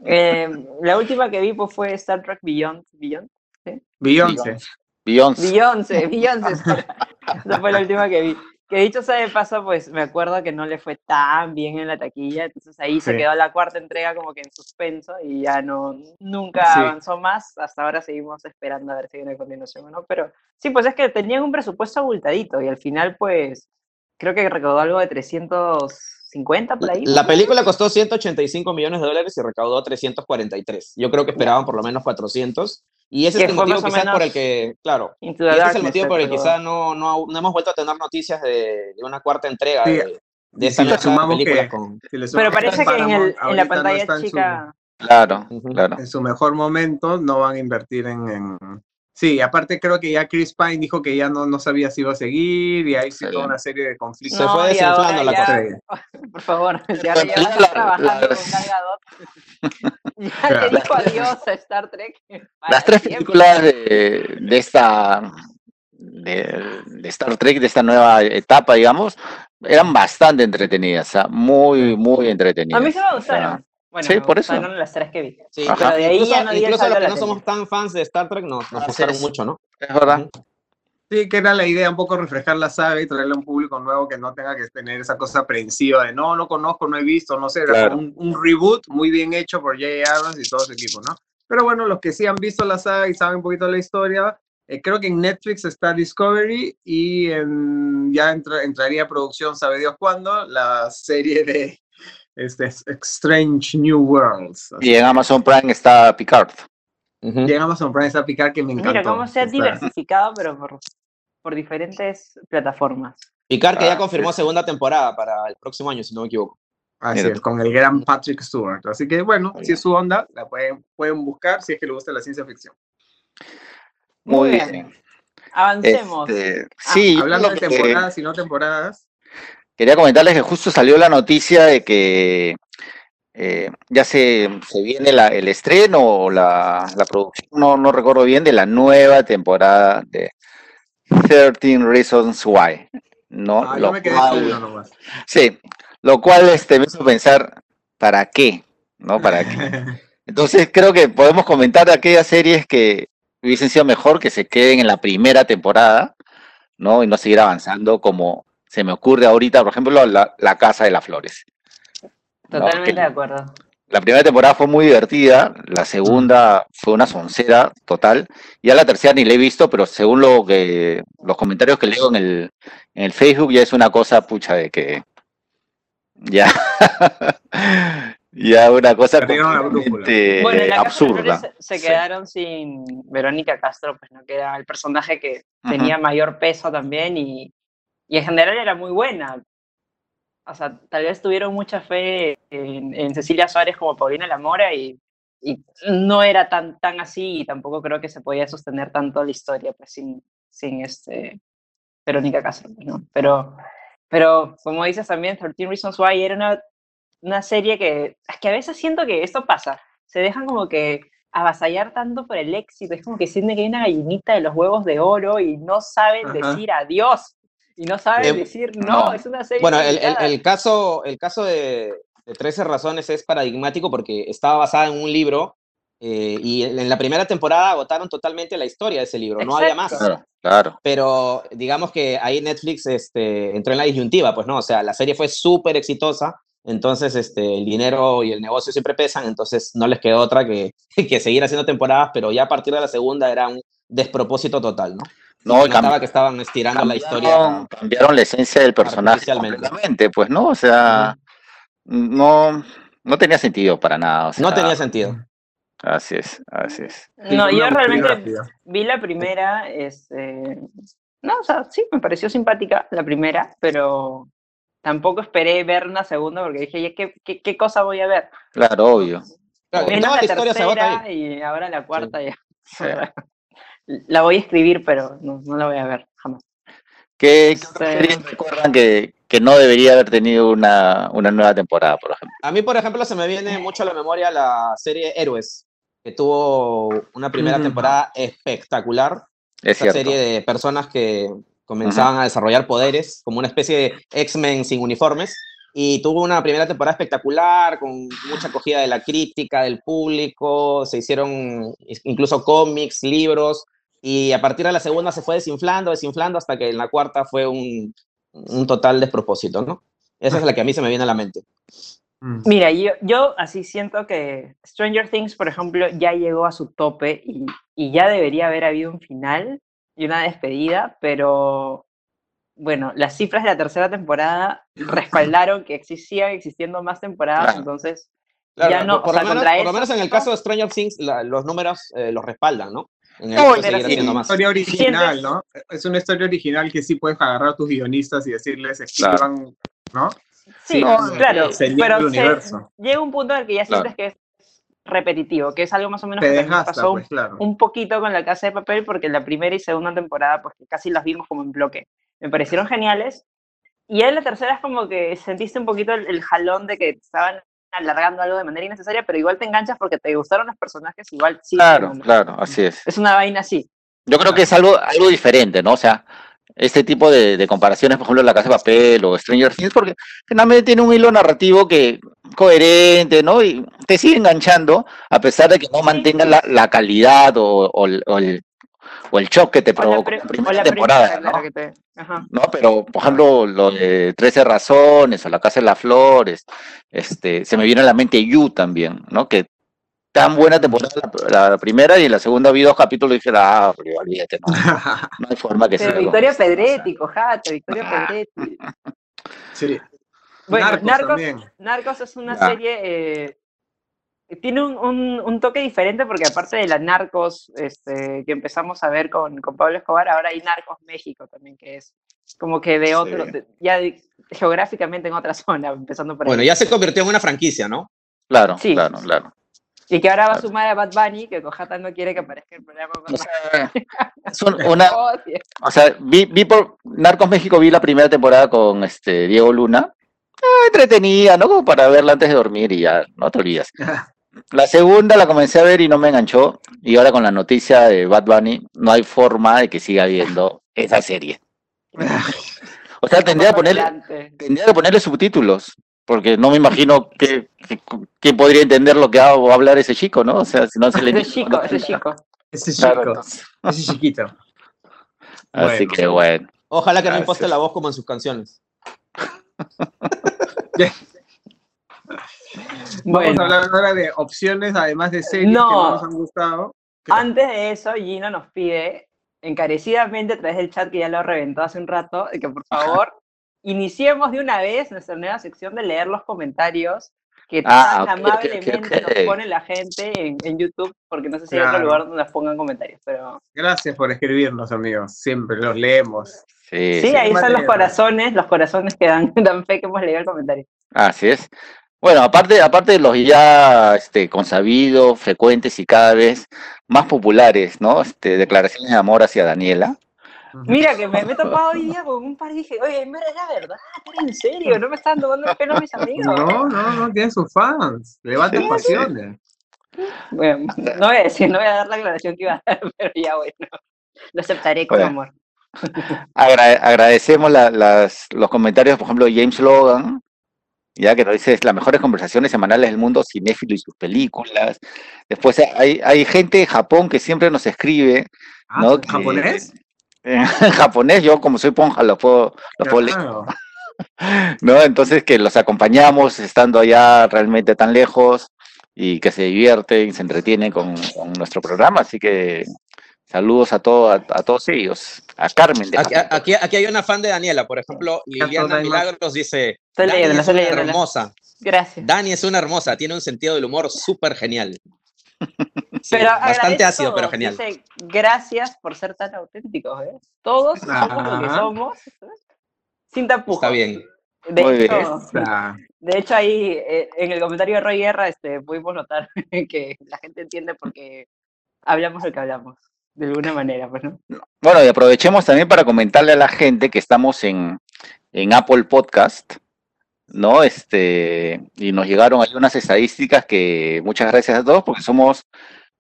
Eh, la última que vi pues, fue Star Trek Beyond. Beyond, ¿sí? Beyoncé. Beyoncé. Beyoncé, Esa fue la última que vi. Que dicho sea de paso, pues me acuerdo que no le fue tan bien en la taquilla, entonces ahí se quedó la cuarta entrega como que en suspenso y ya no, nunca avanzó más, hasta ahora seguimos esperando a ver si viene a continuación o no, pero sí, pues es que tenían un presupuesto abultadito y al final pues creo que recaudó algo de 350 por ahí. La película costó 185 millones de dólares y recaudó 343, yo creo que esperaban por lo menos 400 y ese es el motivo quizás por el que, claro, ese es el motivo por el que quizás no, no, no, hemos vuelto a tener noticias de, de una cuarta entrega de, de esta película. con... Pero parece que en, el, en, la pantalla chica... Claro, claro. En su mejor momento no van a invertir en, en... Sí, aparte creo que ya Chris Pine dijo que ya no, no sabía si iba a seguir y ahí sí toda una serie de conflictos. Se fue desinflando la cosa. Por favor, ya, ya, ya trabajando con cargador. Ya te dijo adiós a Star Trek. Las tres películas de, de esta de, de, Star Trek, de esta nueva etapa, digamos, eran bastante entretenidas, muy, muy entretenidas. A mí se me gustaron. Bueno, sí, por eso. las tres que vi. Sí, pero de ahí incluso, ya no incluso los que no somos tan fans de Star Trek nos, nos gustaron mucho, ¿no? Es verdad. Sí, que era la idea, un poco refrescar la saga y traerle a un público nuevo que no tenga que tener esa cosa aprensiva de no, no conozco, no he visto, no sé, era un, un, reboot muy bien hecho por J.A. Abrams y todo su equipo, ¿no? Pero bueno, los que sí han visto la saga y saben un poquito la historia, eh, creo que en Netflix está Discovery y en, ya entra, entraría a producción, sabe Dios cuándo, la serie de este, Strange New Worlds. Y en Amazon Prime está Picard. Uh -huh. Y en Amazon Prime está Picard que me encanta. Mira cómo se ha diversificado, pero por por diferentes plataformas. Picard que ya ah, confirmó segunda temporada para el próximo año, si no me equivoco. Así es, con el gran Patrick Stewart. Así que bueno, si es su onda, la pueden, pueden buscar si es que le gusta la ciencia ficción. Muy bien. Avancemos. Este, ah, sí, hablando de temporadas y no temporadas. Quería comentarles que justo salió la noticia de que eh, ya se, se viene el estreno o la, producción, no, no recuerdo bien, de la nueva temporada de 13 Reasons Why. ¿no? Ah, lo me quedé cual, nomás. Sí, lo cual este, me hizo pensar, ¿para qué? ¿No? ¿Para qué? Entonces creo que podemos comentar aquellas series que hubiesen sido mejor que se queden en la primera temporada, ¿no? Y no seguir avanzando como se me ocurre ahorita, por ejemplo, La, la Casa de las Flores. Totalmente de acuerdo. La primera temporada fue muy divertida, la segunda fue una soncera total, ya la tercera ni la he visto, pero según lo que los comentarios que leo en el, en el Facebook ya es una cosa pucha de que ya ya una cosa completamente bueno, en la absurda. Se, se, quedaron sin Verónica Castro, pues no queda el personaje que tenía mayor peso también y, y en general era muy buena, o sea, tal vez tuvieron mucha fe en, Cecilia Suárez como Paulina Lamora y, y, no era tan, tan así y tampoco creo que se podía sostener tanto la historia pues, sin, sin este, Verónica Castro, pues, ¿no? Pero, pero como dices también, 13 Reasons Why era una, una serie que, es que a veces siento que esto pasa, se dejan como que avasallar tanto por el éxito, es como que sienten que hay una gallinita de los huevos de oro y no saben decir adiós y no saben em, decir no, es una serie. Bueno, el, el, caso, el caso de, de 13 razones es paradigmático porque estaba basada en un libro eh, y en la primera temporada agotaron totalmente la historia de ese libro, no había más. Claro, claro. Pero digamos que ahí Netflix este, entró en la disyuntiva, pues no, o sea, la serie fue súper exitosa, entonces este, el dinero y el negocio siempre pesan, entonces no les quedó otra que, que seguir haciendo temporadas, pero ya a partir de la segunda era un despropósito total, ¿no? No, cambiaba que estaban estirando la historia. Cambiaron la esencia del personaje completamente, pues, ¿no? O sea, no, no tenía sentido para nada. no tenía sentido. Así es, así es. No, yo realmente vi la primera, este, no, o sea, sí, me pareció simpática la primera, pero tampoco esperé ver una segunda porque dije, ¿qué, qué, qué cosa voy a ver? Claro, obvio. Claro, la, historia se agota Y ahora la cuarta ya. La voy a escribir, pero no, no la voy a ver jamás. ¿Qué, este... recuerdan que, que, no debería haber tenido una, una, nueva temporada, por ejemplo? A mí, por ejemplo, se me viene mucho a la memoria la serie Héroes, que tuvo una primera mm. temporada espectacular. Es Esa serie de personas que comenzaban a desarrollar poderes, como una especie de X-Men sin uniformes, y tuvo una primera temporada espectacular, con mucha acogida de la crítica, del público, se hicieron incluso cómics, libros, y a partir de la segunda se fue desinflando, desinflando, hasta que en la cuarta fue un, un total despropósito, ¿no? Esa es la que a mí se me viene a la mente. Mm. Mira, yo, yo así siento que Stranger Things, por ejemplo, ya llegó a su tope y, y ya debería haber habido un final y una despedida, pero bueno, las cifras de la tercera temporada respaldaron que existían existiendo más temporadas, entonces ya no, por, o lo menos, por, lo menos, en el caso de Stranger Things, los números eh, los respaldan, ¿no? Es una historia original, ¿no? Es una historia original que sí puedes agarrar a tus guionistas y decirles, escriban, ¿no? Sí, claro, pero llega un punto en el que ya sientes que es repetitivo, que es algo más o menos que pasó pues, un, poquito con la casa de papel, porque la primera y segunda temporada, pues casi las vimos como en bloque. Me parecieron geniales. Y en la tercera es como que sentiste un poquito el, el jalón de que estaban alargando algo de manera innecesaria, pero igual te enganchas porque te gustaron los personajes, igual sí. Claro, claro, así es. Es una vaina así. Yo creo que es algo, algo diferente, ¿no? O sea, este tipo de, de, comparaciones, por ejemplo, La Casa de Papel o Stranger Things, porque finalmente tiene un hilo narrativo que coherente, ¿no? Y te sigue enganchando, a pesar de que no mantenga la, la calidad o, o, o, el, o el shock que te provocó la, primera temporada, ¿no? ¿no? Pero, por ejemplo, lo de 13 razones o La Casa de las Flores, este, se me viene a la mente You también, ¿no? Que tan buena temporada la, primera y en la segunda vi dos capítulos y dije, ah, pero olvídate, no, no hay forma que sea. Victoria Pedretti, cojate, Victoria ah. Pedretti. Sí. Bueno, Narcos, Narcos, es una serie eh, tiene un, un, toque diferente porque aparte de la Narcos este, que empezamos a ver con, con Pablo Escobar, ahora hay Narcos México también, que es como que de otro, ya geográficamente en otra zona, empezando por Bueno, ya se convirtió en una franquicia, ¿no? Claro, sí. claro, claro. Y que ahora va a sumar a Bad Bunny, que Cojata no quiere que aparezca el programa. o sea, una, o sea vi, vi, por Narcos México, vi la primera temporada con este Diego Luna. Ah, entretenida, ¿no? Como para verla antes de dormir y ya, no te olvidas. La segunda la comencé a ver y no me enganchó. Y ahora con la noticia de Bad Bunny, no hay forma de que siga viendo esa serie. O sea, tendría, ponerle, tendría que ponerle subtítulos porque no me imagino que, quién podría entender lo que va a hablar ese chico, ¿no? O sea, si no se le ese chico, ese chico. Ese chico, ese chiquito. Así que bueno. Ojalá que no imposte la voz como en sus canciones. Vamos a hablar ahora de opciones, además de series que nos han gustado. Antes de eso, Gino nos pide encarecidamente a través del chat que ya lo reventó hace un rato, que por favor iniciemos de una vez nuestra nueva sección de leer los comentarios que ah, tan amablemente nos pone la gente en, YouTube, porque no sé si hay otro lugar donde nos pongan comentarios, pero... Gracias por escribirnos, amigos, siempre los leemos. Sí, sí ahí están los corazones, los corazones que dan, dan fe que hemos leído el comentario. Así es. Bueno, aparte, aparte de los ya este, consabidos, frecuentes y cada vez más populares, ¿no? Este, declaraciones de amor hacia Daniela. Mira, que me, he topado hoy día con un par y dije, oye, mira, era verdad, en serio, no me están tomando el pelo mis amigos. No, no, no, tiene sus fans, levanten pasiones. Bueno, no voy a decir, no voy a dar la aclaración que iba a dar, pero ya bueno, lo aceptaré con amor. agradecemos las, los comentarios, por ejemplo, de James Logan, ya que nos dice las mejores conversaciones semanales del mundo cinéfilo y sus películas. Después hay, hay gente de Japón que siempre nos escribe. Ah, ¿no? ¿Japonés? en japonés, yo como soy ponja lo puedo, lo puedo leer. ¿No? Entonces que los acompañamos estando allá realmente tan lejos y que se divierten, se entretienen con, nuestro programa, así que saludos a, todos a, todos ellos, a Carmen. De aquí, aquí, hay una fan de Daniela, por ejemplo, Liliana Milagros dice, Dani es una hermosa. Gracias. Dani es una hermosa, tiene un sentido del humor súper genial. bastante ácido, pero genial. gracias por ser tan auténticos, ¿eh? Todos somos lo que somos, sin tapujos. Está bien. De hecho, De hecho, ahí eh, en el comentario de Roy Guerra este, pudimos notar que la gente entiende porque hablamos lo que hablamos, de alguna manera, pues, ¿no? Bueno, y aprovechemos también para comentarle a la gente que estamos en, en Apple Podcast, ¿no? Este, y nos llegaron ahí unas estadísticas que muchas gracias a todos porque somos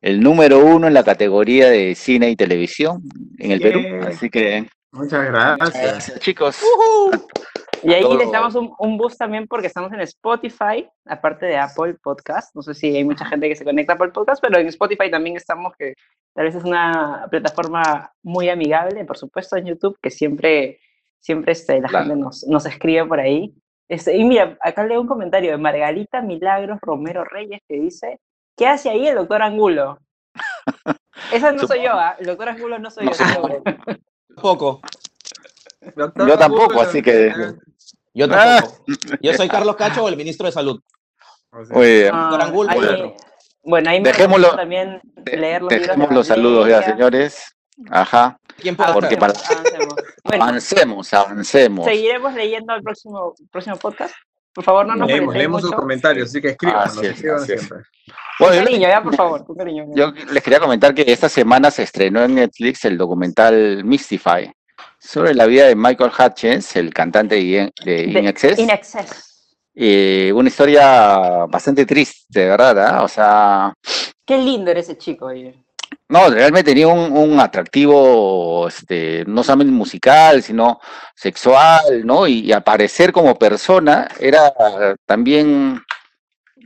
el número uno en la categoría de cine y televisión en el Perú. Así que. Muchas gracias. chicos. Y ahí les damos un, un, boost también porque estamos en Spotify, aparte de Apple Podcast. No sé si hay mucha gente que se conecta a Apple Podcast, pero en Spotify también estamos, que tal vez es una plataforma muy amigable, por supuesto, en YouTube, que siempre, siempre este, la gente nos, nos escribe por ahí. Este, y mira, acá leo un comentario de Margarita Milagros Romero Reyes que dice, ¿qué hace ahí el doctor Angulo? Esa no soy yo, ¿ah? el doctor Angulo no soy yo. Tampoco. Yo tampoco, así que... Yo tampoco. Yo soy Carlos Cacho, el ministro de Salud. Muy bien. doctor Angulo, bueno, ahí me dejémoslo, también leer los dejemos los saludos ya, señores. Ajá. ¿Quién Porque para... avancemos, avancemos. Seguiremos leyendo el próximo, próximo podcast. Por favor, no nos Leemos, leemos sus comentarios, así que escriban, siempre. Bueno, cariño, ya, por favor, cariño. Yo les quería comentar que esta semana se estrenó en Netflix el documental Mystify sobre la vida de Michael Hutchins, el cantante de, In Excess. In Excess. Eh, una historia bastante triste, ¿verdad? ¿Ah? O sea... Qué lindo era ese chico. No, realmente tenía un, atractivo, este, no solamente musical, sino sexual, ¿no? Y, aparecer como persona era también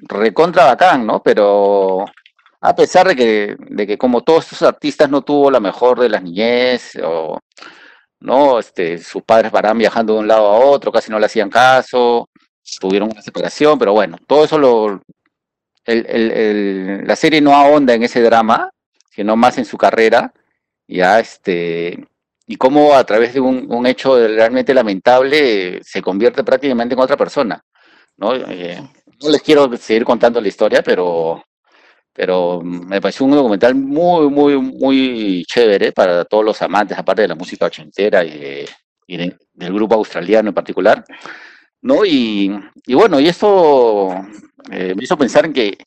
recontra bacán, ¿no? Pero a pesar de que, de que como todos estos artistas no tuvo la mejor de las niñez, o, ¿no? Este, sus padres paran viajando de un lado a otro, casi no le hacían caso, tuvieron una separación, pero bueno, todo eso lo... la serie no ahonda en ese drama, sino más en su carrera, ya este, y cómo a través de un, hecho realmente lamentable se convierte prácticamente en otra persona, ¿no? Eh, no les quiero seguir contando la historia, pero pero me pareció un documental muy, muy, muy chévere para todos los amantes, aparte de la música ochentera y, del grupo australiano en particular, ¿no? Y, bueno, y esto eh, me hizo pensar en que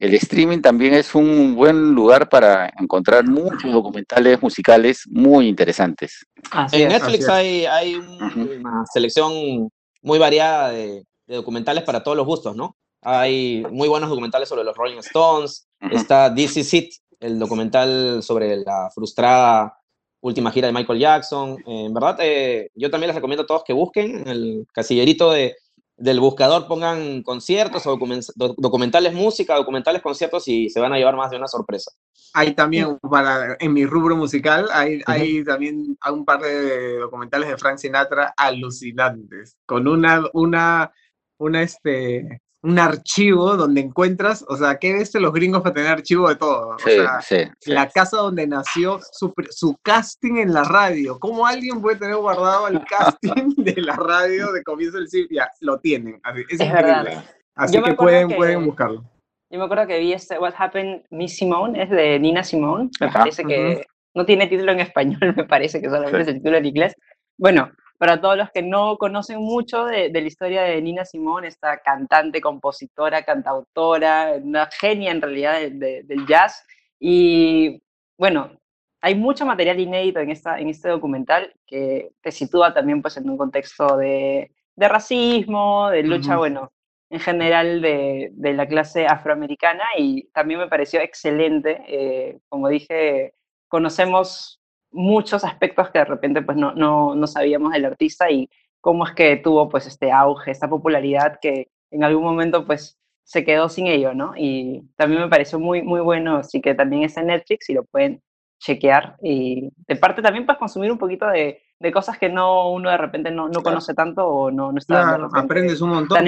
el streaming también es un buen lugar para encontrar muchos documentales musicales muy interesantes. en Netflix hay, hay una selección muy variada de, documentales para todos los gustos, ¿no? Hay muy buenos documentales sobre los Rolling Stones, está This Is It, el documental sobre la frustrada última gira de Michael Jackson. en verdad, eh, yo también les recomiendo a todos que busquen en el casillerito de del buscador pongan conciertos o documentales música, documentales conciertos y se van a llevar más de una sorpresa. Hay también, para, en mi rubro musical, hay, hay también un par de documentales de Frank Sinatra alucinantes, con una, una, una, este, un archivo donde encuentras, o sea, ¿qué ves los gringos para tener archivo de todo? O sea, la casa donde nació su, su, casting en la radio. ¿Cómo alguien puede tener guardado el casting de la radio de comienzo del sitio? Ya, lo tienen. es, increíble. Así que pueden, pueden buscarlo. Yo me acuerdo que vi este What Happened Miss Simone, es de Nina Simone. Me parece que no tiene título en español, me parece que solamente es el título en inglés. Bueno, para todos los que no conocen mucho de, la historia de Nina Simone, esta cantante, compositora, cantautora, una genia en realidad del jazz. Y bueno, hay mucho material inédito en, esta, en este documental que te sitúa también pues, en un contexto de, racismo, de lucha, bueno, en general de, la clase afroamericana y también me pareció excelente. Eh, como dije, conocemos muchos aspectos que de repente pues no, no, no, sabíamos del artista y cómo es que tuvo pues este auge, esta popularidad que en algún momento pues se quedó sin ello, ¿no? Y también me pareció muy, muy bueno, así que también está en Netflix y lo pueden chequear. Y de parte también puedes consumir un poquito de, de cosas que no uno de repente no, no conoce tanto o no, no está aprendes un montón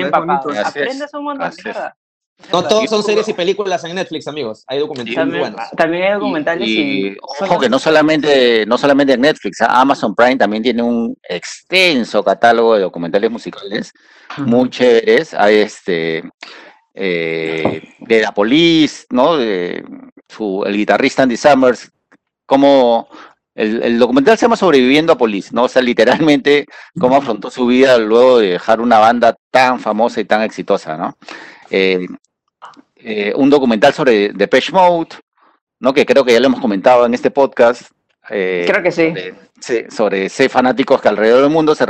aprendes un montón verdad no todos son series y películas en Netflix, amigos. Hay documentales muy buenos. También hay documentales y, ojo que no solamente, no solamente en Netflix, ¿ah? Amazon Prime también tiene un extenso catálogo de documentales musicales muy chéveres. Hay este eh, de la Police, ¿no? De su, el guitarrista Andy Summers, como el, el, documental se llama Sobreviviendo a Police, ¿no? O sea, literalmente cómo afrontó su vida luego de dejar una banda tan famosa y tan exitosa, ¿no? Eh, eh, un documental sobre Depeche Mode, ¿no? que creo que ya lo hemos comentado en este podcast. Eh, creo que sí. Sobre, seis fanáticos que alrededor del mundo se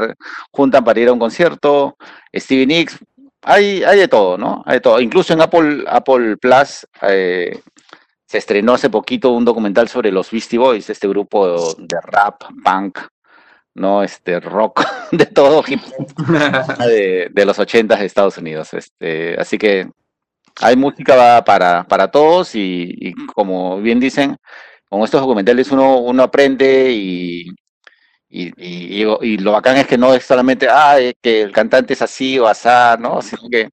juntan para ir a un concierto. Stevie Nicks, hay, hay de todo, ¿no? Hay de todo. Incluso en Apple, Apple Plus se estrenó hace poquito un documental sobre los Beastie Boys, este grupo de rap, punk, no este rock de todo de, de los ochentas de Estados Unidos. Este, así que hay música para, para todos y, como bien dicen, con estos documentales uno, uno aprende y, y, y, lo bacán es que no es solamente, ah, que el cantante es así o asá, ¿no? Sino que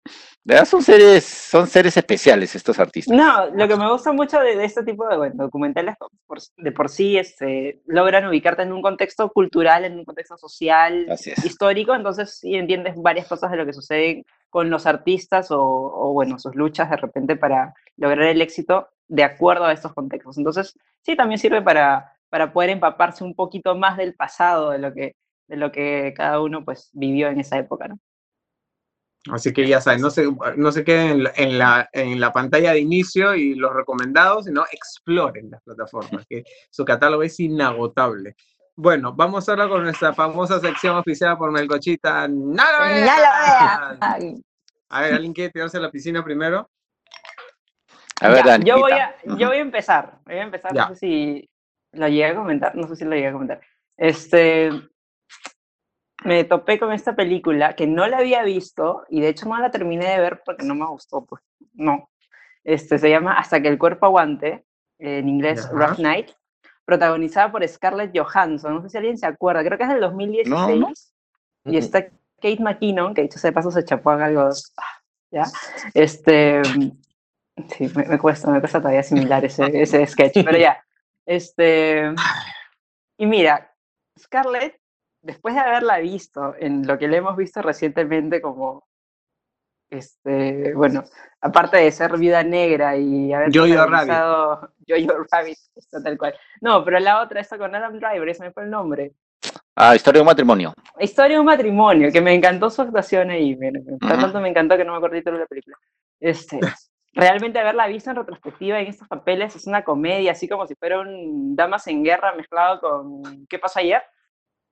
son seres, son seres especiales estos artistas. No, lo que me gusta mucho de, este tipo de documentales de por sí este, logran ubicarte en un contexto cultural, en un contexto social, histórico, entonces sí entiendes varias cosas de lo que sucede con los artistas o, bueno, sus luchas de repente para lograr el éxito de acuerdo a estos contextos. Entonces, sí, también sirve para, para poder empaparse un poquito más del pasado, de lo que, de lo que cada uno pues vivió en esa época, ¿no? Así que ya saben, no se, no se queden en la, en, la, pantalla de inicio y los recomendados, sino exploren las plataformas, que su catálogo es inagotable. Bueno, vamos ahora con nuestra famosa sección oficial por Melcochita. ¡Nada! A ver, ¿alguien quiere tirarse a la piscina primero? A ver, yo, voy a, yo voy a empezar. Voy a empezar, no sé si lo llegué a comentar, no sé si lo llegué a comentar. Este, me topé con esta película que no la había visto y de hecho no la terminé de ver porque no me gustó, pues no. Este, se llama Hasta que el cuerpo aguante, en inglés Rough Night, protagonizada por Scarlett Johansson. No sé si alguien se acuerda, creo que es del 2016. Y está Kate McKinnon, que dicho sea de paso se chapó a algo. ¿Ya? Este. Sí, me, cuesta, me cuesta todavía asimilar ese, ese sketch, pero ya. Este. Y mira, Scarlett después de haberla visto en lo que le hemos visto recientemente como este, bueno, aparte de ser vida negra y haber Jojo Rabbit. Jojo Rabbit, está tal cual. No, pero la otra, esta con Adam Driver, ese me fue el nombre. Ah, Historia de un matrimonio. Historia de un matrimonio, que me encantó su actuación ahí. Me, Tanto me encantó que no me acordé de la película. Este, realmente haberla visto en retrospectiva en estos papeles es una comedia, así como si fuera un Damas en Guerra mezclado con ¿Qué pasó ayer?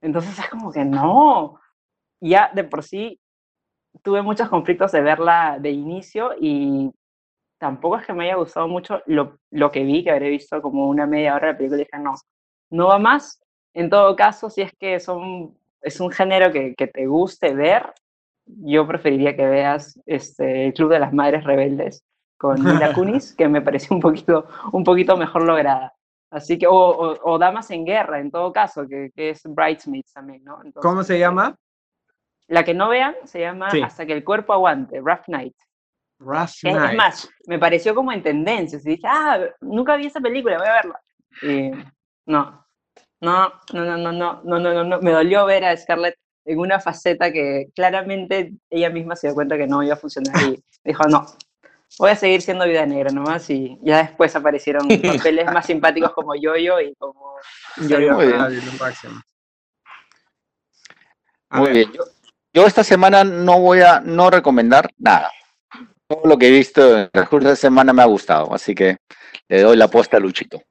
Entonces es como que no. Ya de por sí tuve muchos conflictos de verla de inicio y tampoco es que me haya gustado mucho lo, lo que vi, que habré visto como una media hora de la película y dije, no, no va más. En todo caso, si es que son, es un género que, que te guste ver, yo preferiría que veas este, el Club de las Madres Rebeldes con Mila Kunis, que me pareció un poquito, un poquito mejor lograda. Así que, o, o, Damas en Guerra, en todo caso, que, que es Bridesmaids también, ¿no? ¿Cómo se llama? La que no vean se llama Hasta que el cuerpo aguante, Rough Night. Rough Night. Es más, me pareció como en tendencia. Y dije, ah, nunca vi esa película, voy a verla. Y no, no, no, no, no, no, no, no, no, me dolió ver a Scarlett en una faceta que claramente ella misma se dio cuenta que no iba a funcionar y dijo, no, voy a seguir siendo vida negra nomás y ya después aparecieron papeles más simpáticos como Yoyo y como Yoyo. Muy bien. Muy bien. Yo, esta semana no voy a no recomendar nada. Todo lo que he visto en el curso de semana me ha gustado, así que le doy la apuesta a Luchito.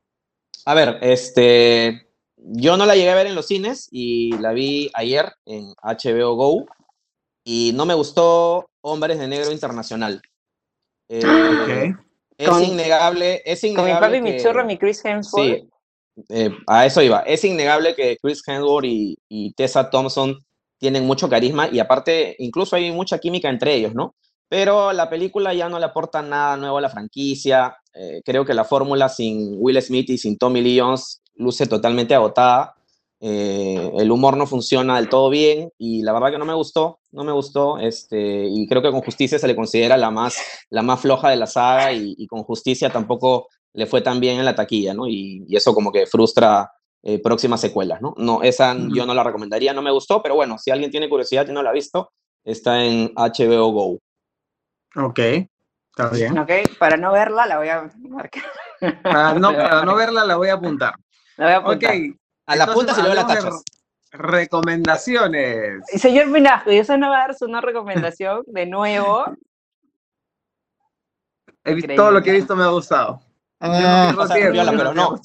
A ver, este, yo no la llegué a ver en los cines y la vi ayer en HBO Go y no me gustó Hombres de Negro Internacional. Eh, es innegable, es innegable. Con mi papi, mi churro, mi Chris Hemsworth. Sí, eh, a eso iba. Es innegable que Chris Hemsworth y, Tessa Thompson tienen mucho carisma y aparte incluso hay mucha química entre ellos, ¿no? Pero la película ya no le aporta nada nuevo a la franquicia. Eh, creo que la fórmula sin Will Smith y sin Tommy Lee Jones luce totalmente agotada. Eh, el humor no funciona del todo bien y la verdad que no me gustó, no me gustó, este, y creo que con justicia se le considera la más, la más floja de la saga y, con justicia tampoco le fue tan bien en la taquilla, ¿no? Y, eso como que frustra eh, próximas secuelas, ¿no? No, esa yo no la recomendaría, no me gustó, pero bueno, si alguien tiene curiosidad y no la ha visto, está en HBO Go. Ok, está bien. Ok, para no verla la voy a marcar. Para no, para no verla la voy a apuntar. La voy a apuntar. Ok, a la punta se le la tachas. Recomendaciones. Señor Pinasco, ¿y eso no va a dar una recomendación de nuevo? He visto, todo lo que he visto me ha gustado. Ah, pero no.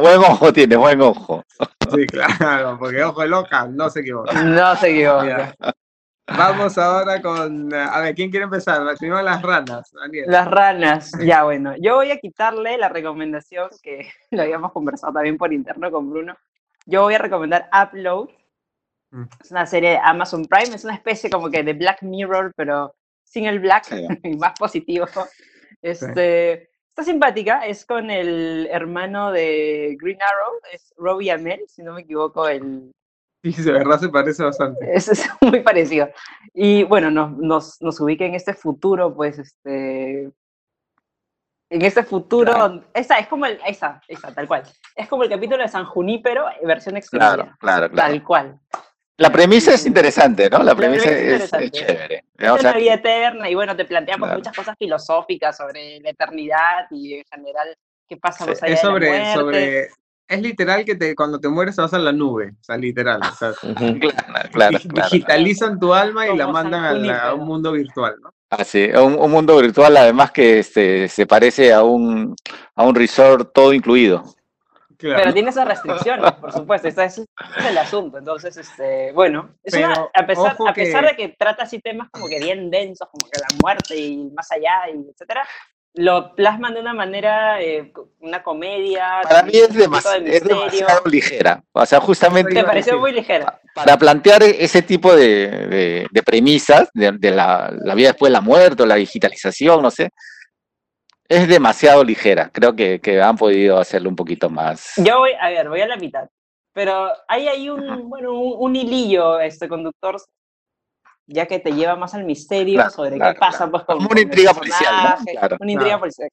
buen ojo tiene, buen ojo. Sí, claro, porque ojo de loca no se equivoca. No se equivoca. Vamos ahora con. A ver, ¿quién quiere empezar? Primero las ranas, Daniel. Las ranas, ya bueno. Yo voy a quitarle la recomendación que lo habíamos conversado también por interno con Bruno. Yo voy a recomendar Upload. Mm. Es una serie de Amazon Prime, es una especie como que de Black Mirror, pero sin el black y más positivo. Este, Está simpática, es con el hermano de Green Arrow, es Robbie Amell, si no me equivoco, el, Sí, de verdad se parece bastante. Es, es muy parecido. Y bueno, nos, nos, nos, ubica en este futuro, pues, este. En este futuro. Esa es como el. Esa, esa, tal cual. Es como el capítulo de San Junípero, versión extendida. Claro, claro, claro. Tal cual. La premisa es interesante, ¿no? La premisa, es, chévere. Es una vida eterna y bueno, te planteamos muchas cosas filosóficas sobre la eternidad y en general qué pasa más allá es sobre, de la muerte. sobre es literal que te, cuando te mueres vas a la nube, o sea, literal. O sea, claro, digitalizan tu alma y la mandan a, un mundo virtual, ¿no? Ah, sí, un, un, mundo virtual además que este, se parece a un, a un resort todo incluido. Pero tiene esas restricciones, por supuesto, ese es, el asunto. Entonces, este, bueno, a, pesar, a pesar de que trata así temas como que bien densos, como que la muerte y más allá, y etcétera, lo plasman de una manera, eh, una comedia. Para mí es, demasiado ligera. O sea, justamente. Me pareció muy ligera. Para plantear ese tipo de, de, premisas, de, la, la, vida después de la muerte o la digitalización, no sé, es demasiado ligera. Creo que, que han podido hacerlo un poquito más. Yo voy, a ver, voy a la mitad. Pero hay ahí un, bueno, un, hilillo, este conductor ya que te lleva más al misterio sobre qué pasa pues, con, una intriga policial. Una intriga policial.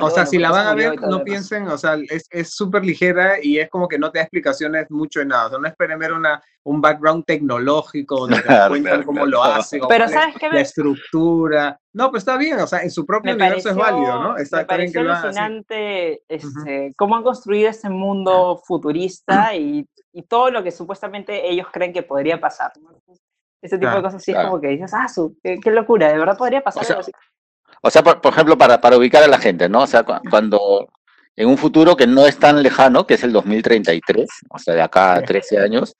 o sea, si la van a ver, no piensen, o sea, es súper ligera y es como que no te da explicaciones mucho en nada. O sea, no esperen ver una, un background tecnológico donde te cuentan cómo lo hacen, Pero ¿sabes qué la estructura. No, pues está bien, o sea, en su propio universo es válido, ¿no? Está, me pareció que alucinante este, cómo han construido ese mundo futurista y, y, todo lo que supuestamente ellos creen que podría pasar. Ese tipo de cosas así es como que dices, ah, su, qué, locura, de verdad podría pasar algo así. O sea, por, ejemplo, para, para ubicar a la gente, ¿no? O sea, cuando en un futuro que no es tan lejano, que es el 2033, o sea, de acá a 13 años,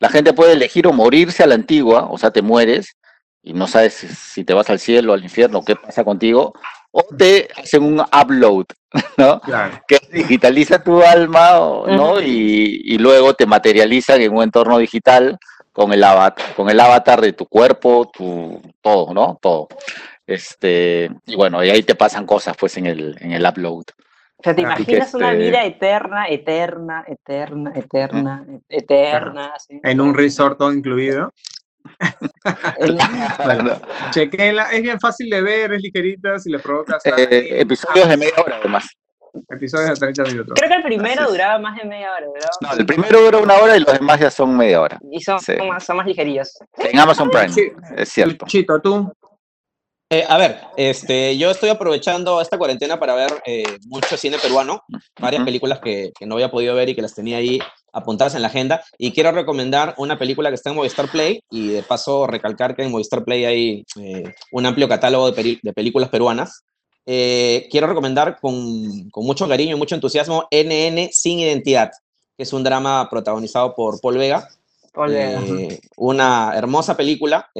la gente puede elegir o morirse a la antigua, o sea, te mueres y no sabes si te vas al cielo o al infierno, qué pasa contigo, o te hacen un upload, ¿no? Que digitaliza tu alma, ¿no? y, y, luego te materializan en un entorno digital con el avatar, con el avatar de tu cuerpo, tu todo, ¿no? Todo. Este, y bueno, y ahí te pasan cosas pues en el, en el upload. O sea, te imaginas una este vida eterna, eterna, eterna, eterna, eterna. En un resort todo incluido. Chequenla, es bien fácil de ver, es ligerita, si le provocas. Eh, episodios de media hora además. Episodios de 30 minutos. Creo que el primero duraba más de media hora. No, el primero dura una hora y los demás ya son media hora. Y son, más, son más ligerillos. En Amazon Prime, es cierto. Chito, tú. Eh, a ver, este, yo estoy aprovechando esta cuarentena para ver eh, mucho cine peruano, varias películas que, no había podido ver y que las tenía ahí apuntadas en la agenda. Y quiero recomendar una película que está en Movistar Play y de paso recalcar que en Movistar Play hay eh, un amplio catálogo de, películas peruanas. Quiero recomendar con, con, mucho cariño y mucho entusiasmo NN Sin Identidad, que es un drama protagonizado por Paul Vega. Paul Vega. una hermosa película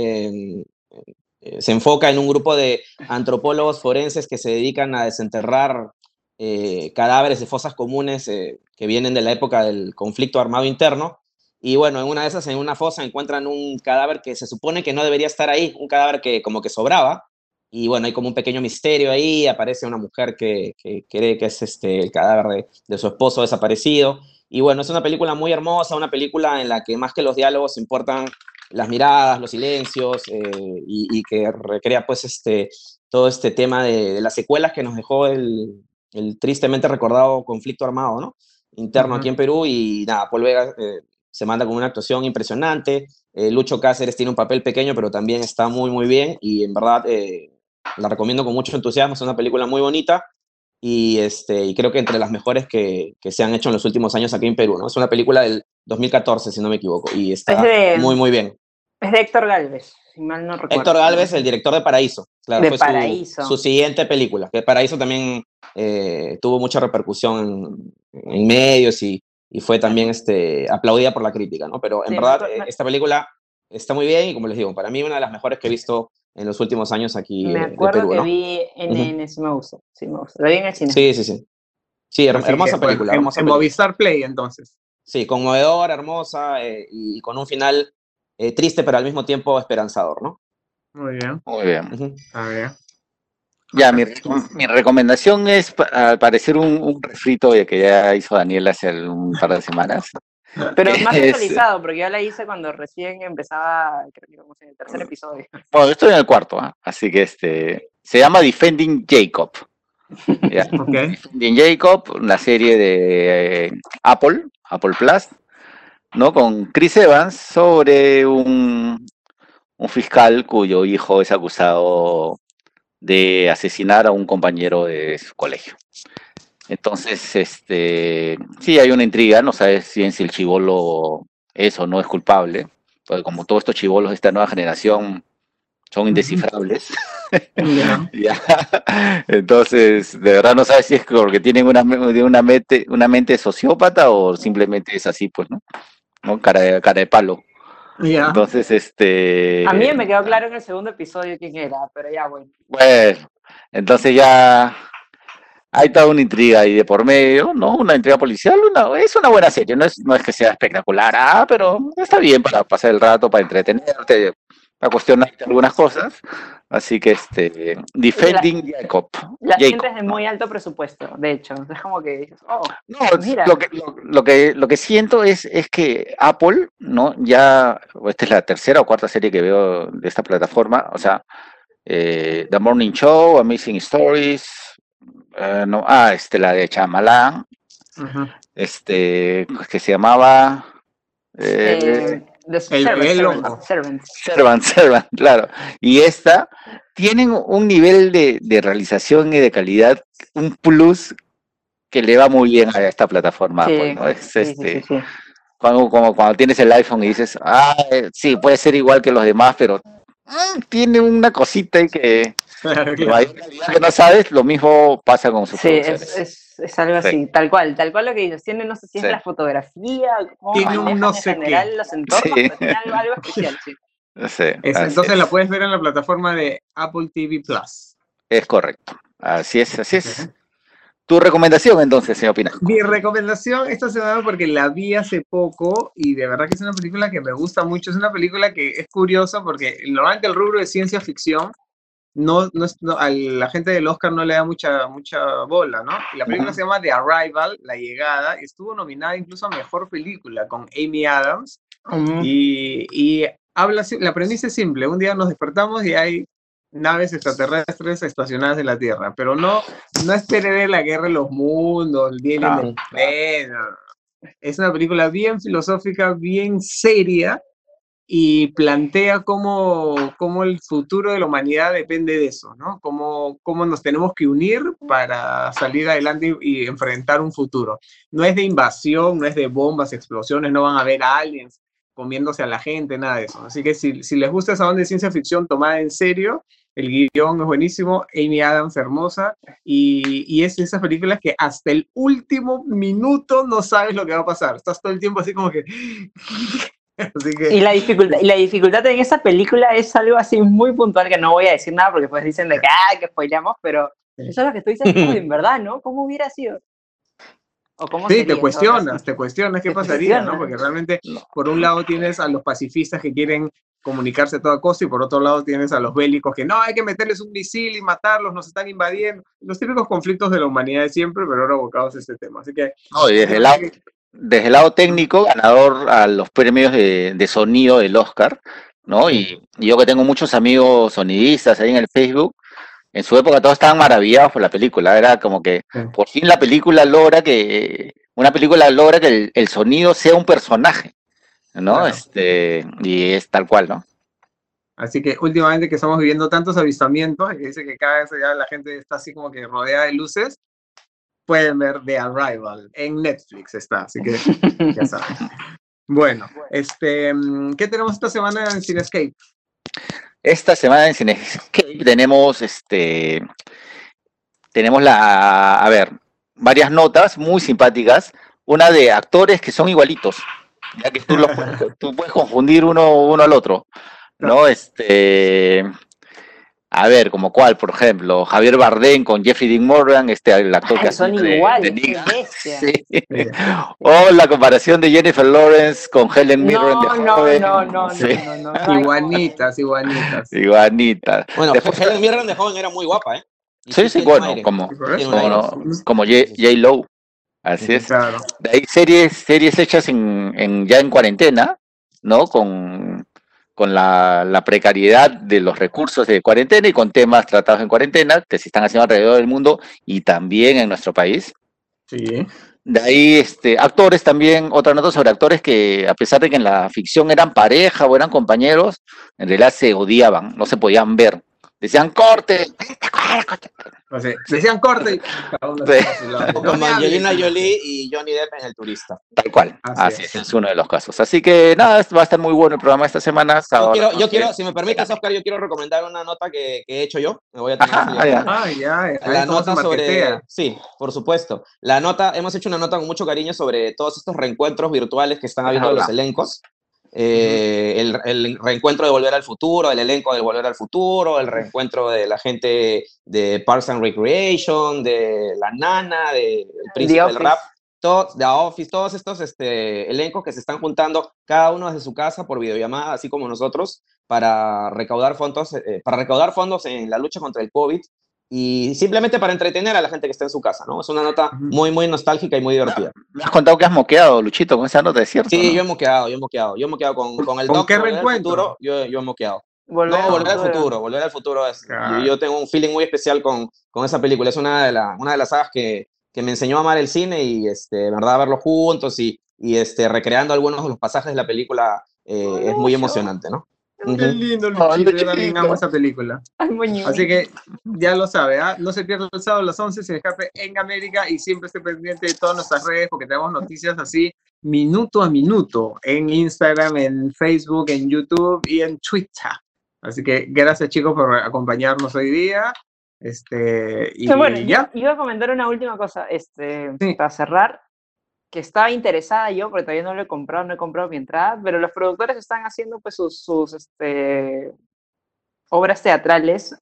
eh, se enfoca en un grupo de antropólogos forenses que se dedican a desenterrar eh, cadáveres de fosas comunes eh, que vienen de la época del conflicto armado interno. Y bueno, en una de esas, en una fosa, encuentran un cadáver que se supone que no debería estar ahí, un cadáver que como que sobraba. Y bueno, hay como un pequeño misterio ahí, aparece una mujer que, cree que es este, el cadáver de su esposo desaparecido. Y bueno, es una película muy hermosa, una película en la que más que los diálogos importan las miradas, los silencios, eh, y, que recrea pues este, todo este tema de, las secuelas que nos dejó el, tristemente recordado conflicto armado, ¿no? Interno aquí en Perú, y nada, Paul Vega eh, se manda con una actuación impresionante, eh, Lucho Cáceres tiene un papel pequeño, pero también está muy, muy bien, y en verdad la recomiendo con mucho entusiasmo, es una película muy bonita, y, este, y creo que entre las mejores que, que, se han hecho en los últimos años aquí en Perú, ¿no? Es una película del 2014, si no me equivoco, y está muy, muy bien. Es de Héctor Galvez, si mal no recuerdo. Héctor Galvez, el director de Paraíso. Claro, de Paraíso. Su, siguiente película, que Paraíso también eh, tuvo mucha repercusión en, medios y, y, fue también este, aplaudida por la crítica, ¿no? Pero en verdad, eh, esta película está muy bien y como les digo, para mí una de las mejores que he visto en los últimos años aquí me acuerdo que vi en, uh sí me gusta, sí me gusta. Lo vi en el cine. Sí, sí, sí. Sí, hermosa película. En, hermosa Movistar Play, entonces. Sí, conmovedora, hermosa eh, y con un final eh, triste, pero al mismo tiempo esperanzador, ¿no? Muy bien. Muy bien. A ver. Ya, mi, mi, recomendación es, al parecer, un, un refrito que ya hizo Daniel hace un par de semanas. Pero más actualizado, porque yo la hice cuando recién empezaba, creo que íbamos en el tercer episodio. Bueno, estoy en el cuarto, ¿ah? así que este se llama Defending Jacob. Defending Jacob, una serie de eh, Apple, Apple Plus, ¿no? Con Chris Evans sobre un, un fiscal cuyo hijo es acusado de asesinar a un compañero de su colegio. Entonces, este, sí hay una intriga, no sabes si el chivolo es o no es culpable, porque como todos estos chivolos de esta nueva generación son indescifrables. Entonces, de verdad no sabes si es porque tienen una, una, mente, una mente sociópata o simplemente es así, pues, ¿no? ¿no? Cara de, cara de palo. Entonces, este... A mí me quedó claro en el segundo episodio quién era, pero ya bueno. Bueno, entonces ya hay toda una intriga ahí de por medio, ¿no? Una intriga policial, una, es una buena serie, no es, no es que sea espectacular, ah, pero está bien para pasar el rato, para entretenerte, para cuestionarte algunas cosas. Así que este, Defending Jacob. La gente es de muy alto presupuesto, de hecho. Es como que dices, oh, no, mira. Lo que, lo, que, lo que siento es, es que Apple, ¿no? Ya, esta es la tercera o cuarta serie que veo de esta plataforma, o sea, eh, The Morning Show, Amazing Stories, Eh, no, ah, este, la de Chamalán, este, que se llamaba... Eh, el, servant, servant, servant, servant, claro. Y esta tienen un nivel de, de, realización y de calidad, un plus que le va muy bien a esta plataforma. pues, ¿no? es, este, cuando, como cuando tienes el iPhone y dices, ah, eh, sí, puede ser igual que los demás, pero mm, tiene una cosita y que, que, no sabes, lo mismo pasa con sus Sí, es, es, algo así, tal cual, tal cual lo que dices. Tiene, no sé si es la fotografía, tiene un no sé general, los entornos, tiene algo, especial, sí. entonces la puedes ver en la plataforma de Apple TV Plus. Es correcto. Así es, así es. Tu recomendación entonces, señor Pina. Mi recomendación esta semana porque la vi hace poco y de verdad que es una película que me gusta mucho. Es una película que es curiosa porque normalmente el rubro de ciencia ficción no, no, a la gente del Oscar no le da mucha, mucha bola, ¿no? la película se llama The Arrival, La Llegada, y estuvo nominada incluso a Mejor Película con Amy Adams. y, y habla, la premisa es simple, un día nos despertamos y hay naves extraterrestres estacionadas en la Tierra, pero no, no espere ver la guerra de los mundos, el día Es una película bien filosófica, bien seria y plantea cómo, cómo, el futuro de la humanidad depende de eso, ¿no? Cómo, cómo nos tenemos que unir para salir adelante y, y, enfrentar un futuro. No es de invasión, no es de bombas, explosiones, no van a haber aliens comiéndose a la gente, nada de eso. Así que si, si les gusta esa onda de ciencia ficción tomada en serio, el guion es buenísimo, Amy Adams hermosa, y, y, es esas películas que hasta el último minuto no sabes lo que va a pasar. Estás todo el tiempo así como que... Y, la dificultad, y la dificultad en esa película es algo así muy puntual que no voy a decir nada porque pues dicen de que, ah, que spoilamos, pero eso es lo que estoy diciendo en verdad, ¿no? ¿Cómo hubiera sido? sí, te cuestionas, te cuestionas qué pasaría, ¿no? Porque realmente, por un lado tienes a los pacifistas que quieren comunicarse a toda costa y por otro lado tienes a los bélicos que no, hay que meterles un misil y matarlos, nos están invadiendo. Los típicos conflictos de la humanidad de siempre, pero ahora abocados a este tema. Así que... No, desde el lado, desde el lado técnico, ganador a los premios de, de sonido del Oscar, ¿no? Y, y yo que tengo muchos amigos sonidistas ahí en el Facebook, en su época todos estaban maravillados por la película. Era como que por fin la película logra que, una película logra que el, sonido sea un personaje, ¿no? Este, y es tal cual, ¿no? Así que últimamente que estamos viviendo tantos avistamientos, que dice que cada vez ya la gente está así como que rodeada de luces, pueden ver The Arrival. En Netflix está, así que ya saben. Bueno, este, ¿qué tenemos esta semana en Cinescape? Esta semana en Cinescape tenemos este tenemos la a ver, varias notas muy simpáticas, una de actores que son igualitos, ya que tú, los, tú puedes confundir uno, uno al otro, ¿no? Este a ver, como cuál, por ejemplo, Javier Bardem con Jeffrey Dean Morgan, este, el actor que son iguales, sí. O la comparación de Jennifer Lawrence con Helen Mirren no, de no, joven. No, no, sí. no, no, no, Iguanitas, iguanitas. Iguanitas. Bueno, Después, Helen Mirren de joven era muy guapa, ¿eh? Y sí, sí, bueno, como, como, como J. Lowe. Así es. Claro. De ahí series, series hechas en, en, ya en cuarentena, ¿no? Con con la, la, precariedad de los recursos de cuarentena y con temas tratados en cuarentena que se están haciendo alrededor del mundo y también en nuestro país. Sí. De ahí, este, actores también, otra nota sobre actores que a pesar de que en la ficción eran pareja o eran compañeros, en realidad se odiaban, no se podían ver. Decían corte, o sea, decían corte sí. Como Angelina Jolie y Johnny Depp en El Turista. Tal cual, así, es. es. uno de los casos. Así que nada, va a estar muy bueno el programa esta semana. Yo quiero, yo quiero si me permites, Oscar, yo quiero recomendar una nota que, que he hecho yo. Me voy a tener Ajá, ya. Ah, ya, La nota sobre... Sí, por supuesto. La nota, hemos hecho una nota con mucho cariño sobre todos estos reencuentros virtuales que están habiendo los elencos. Eh, el, el, reencuentro de Volver al Futuro, el elenco de Volver al Futuro, el reencuentro de la gente de Parks and Recreation, de La Nana, de El Príncipe del Rap, todo, de Office, todos estos este, elencos que se están juntando cada uno desde su casa por videollamada, así como nosotros, para recaudar fondos, eh, para recaudar fondos en la lucha contra el COVID y simplemente para entretener a la gente que está en su casa, ¿no? Es una nota muy, muy nostálgica y muy divertida. Me has contado que has moqueado, Luchito, con esa nota, ¿es cierto? Sí, yo he moqueado, yo he moqueado. Yo he moqueado con, con el ¿Con qué reencuentro? yo, yo he moqueado. Volver no, Volver al Futuro, Volver al Futuro. Es, yo, tengo un feeling muy especial con, con esa película. Es una de, la, una de las sagas que, que me enseñó a amar el cine y, este, verdad, verlo juntos y, y este, recreando algunos de los pasajes de la película eh, es muy emocionante, ¿no? Qué lindo, Luchito, yo también amo esa película. Así que ya lo sabe, ¿ah? no se pierda el sábado a las 11, se escape en América y siempre esté pendiente de todas nuestras redes porque tenemos noticias así minuto a minuto en Instagram, en Facebook, en YouTube y en Twitter. Así que gracias chicos por acompañarnos hoy día. Este, y bueno, ya. Iba a comentar una última cosa, este, para cerrar que estaba interesada yo, porque todavía no lo he comprado, no he comprado mi entrada, pero los productores están haciendo pues sus, este, obras teatrales,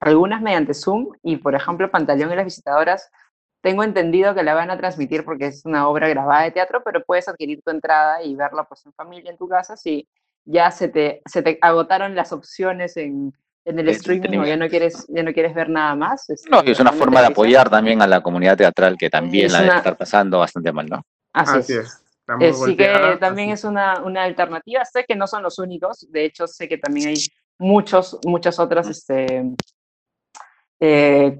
algunas mediante Zoom, y por ejemplo Pantaleón y las visitadoras, tengo entendido que la van a transmitir porque es una obra grabada de teatro, pero puedes adquirir tu entrada y verla pues en familia en tu casa si ya se te, se te agotaron las opciones en, en el streaming o ya no quieres, ya no quieres ver nada más. Este, no, y es una forma de apoyar también a la comunidad teatral que también la debe estar pasando bastante mal, ¿no? Así, es. Así que también es una, una, alternativa. Sé que no son los únicos, de hecho sé que también hay muchos, muchas otras este, eh,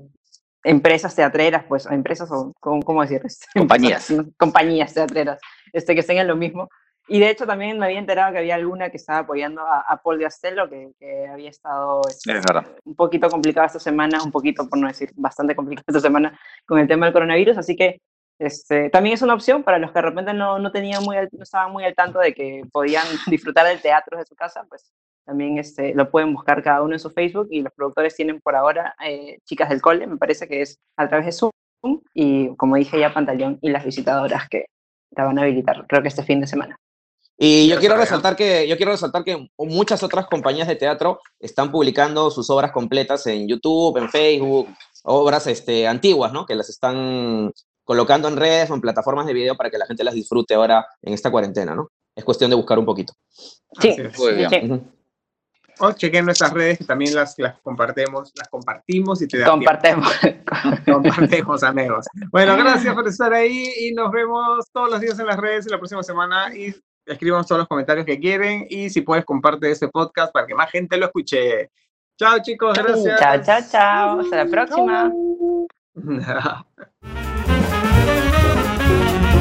empresas teatreras, pues, empresas o, ¿cómo decir? Compañías. compañías teatreras, este, que estén en lo mismo. Y de hecho también me había enterado que había alguna que estaba apoyando a, Paul Gastello, que, que había estado este, un poquito complicada esta semana, un poquito, por no decir bastante complicada esta semana con el tema del coronavirus, así que este, también es una opción para los que de repente no, no, tenían muy, no estaban muy al tanto de que podían disfrutar del teatro de su casa, pues también este, lo pueden buscar cada uno en su Facebook. Y los productores tienen por ahora eh, Chicas del Cole, me parece que es a través de Zoom, y como dije ya, Pantaleón y las visitadoras que la van a habilitar, creo que este fin de semana. Y yo quiero resaltar que yo quiero resaltar que muchas otras compañías de teatro están publicando sus obras completas en YouTube, en Facebook, obras este, antiguas, ¿no? Que las están colocando en redes o en plataformas de video para que la gente las disfrute ahora en esta cuarentena, ¿no? Es cuestión de buscar un poquito. Sí, muy bien. O chequen nuestras redes que también las, las compartimos, las compartimos y te da Compartemos. Compartemos, amigos. Bueno, gracias por estar ahí y nos vemos todos los días en las redes y la próxima semana y escriban todos los comentarios que quieren y si puedes comparte este podcast para que más gente lo escuche. Chao chicos, gracias. Chao, chao, chao. Hasta la próxima.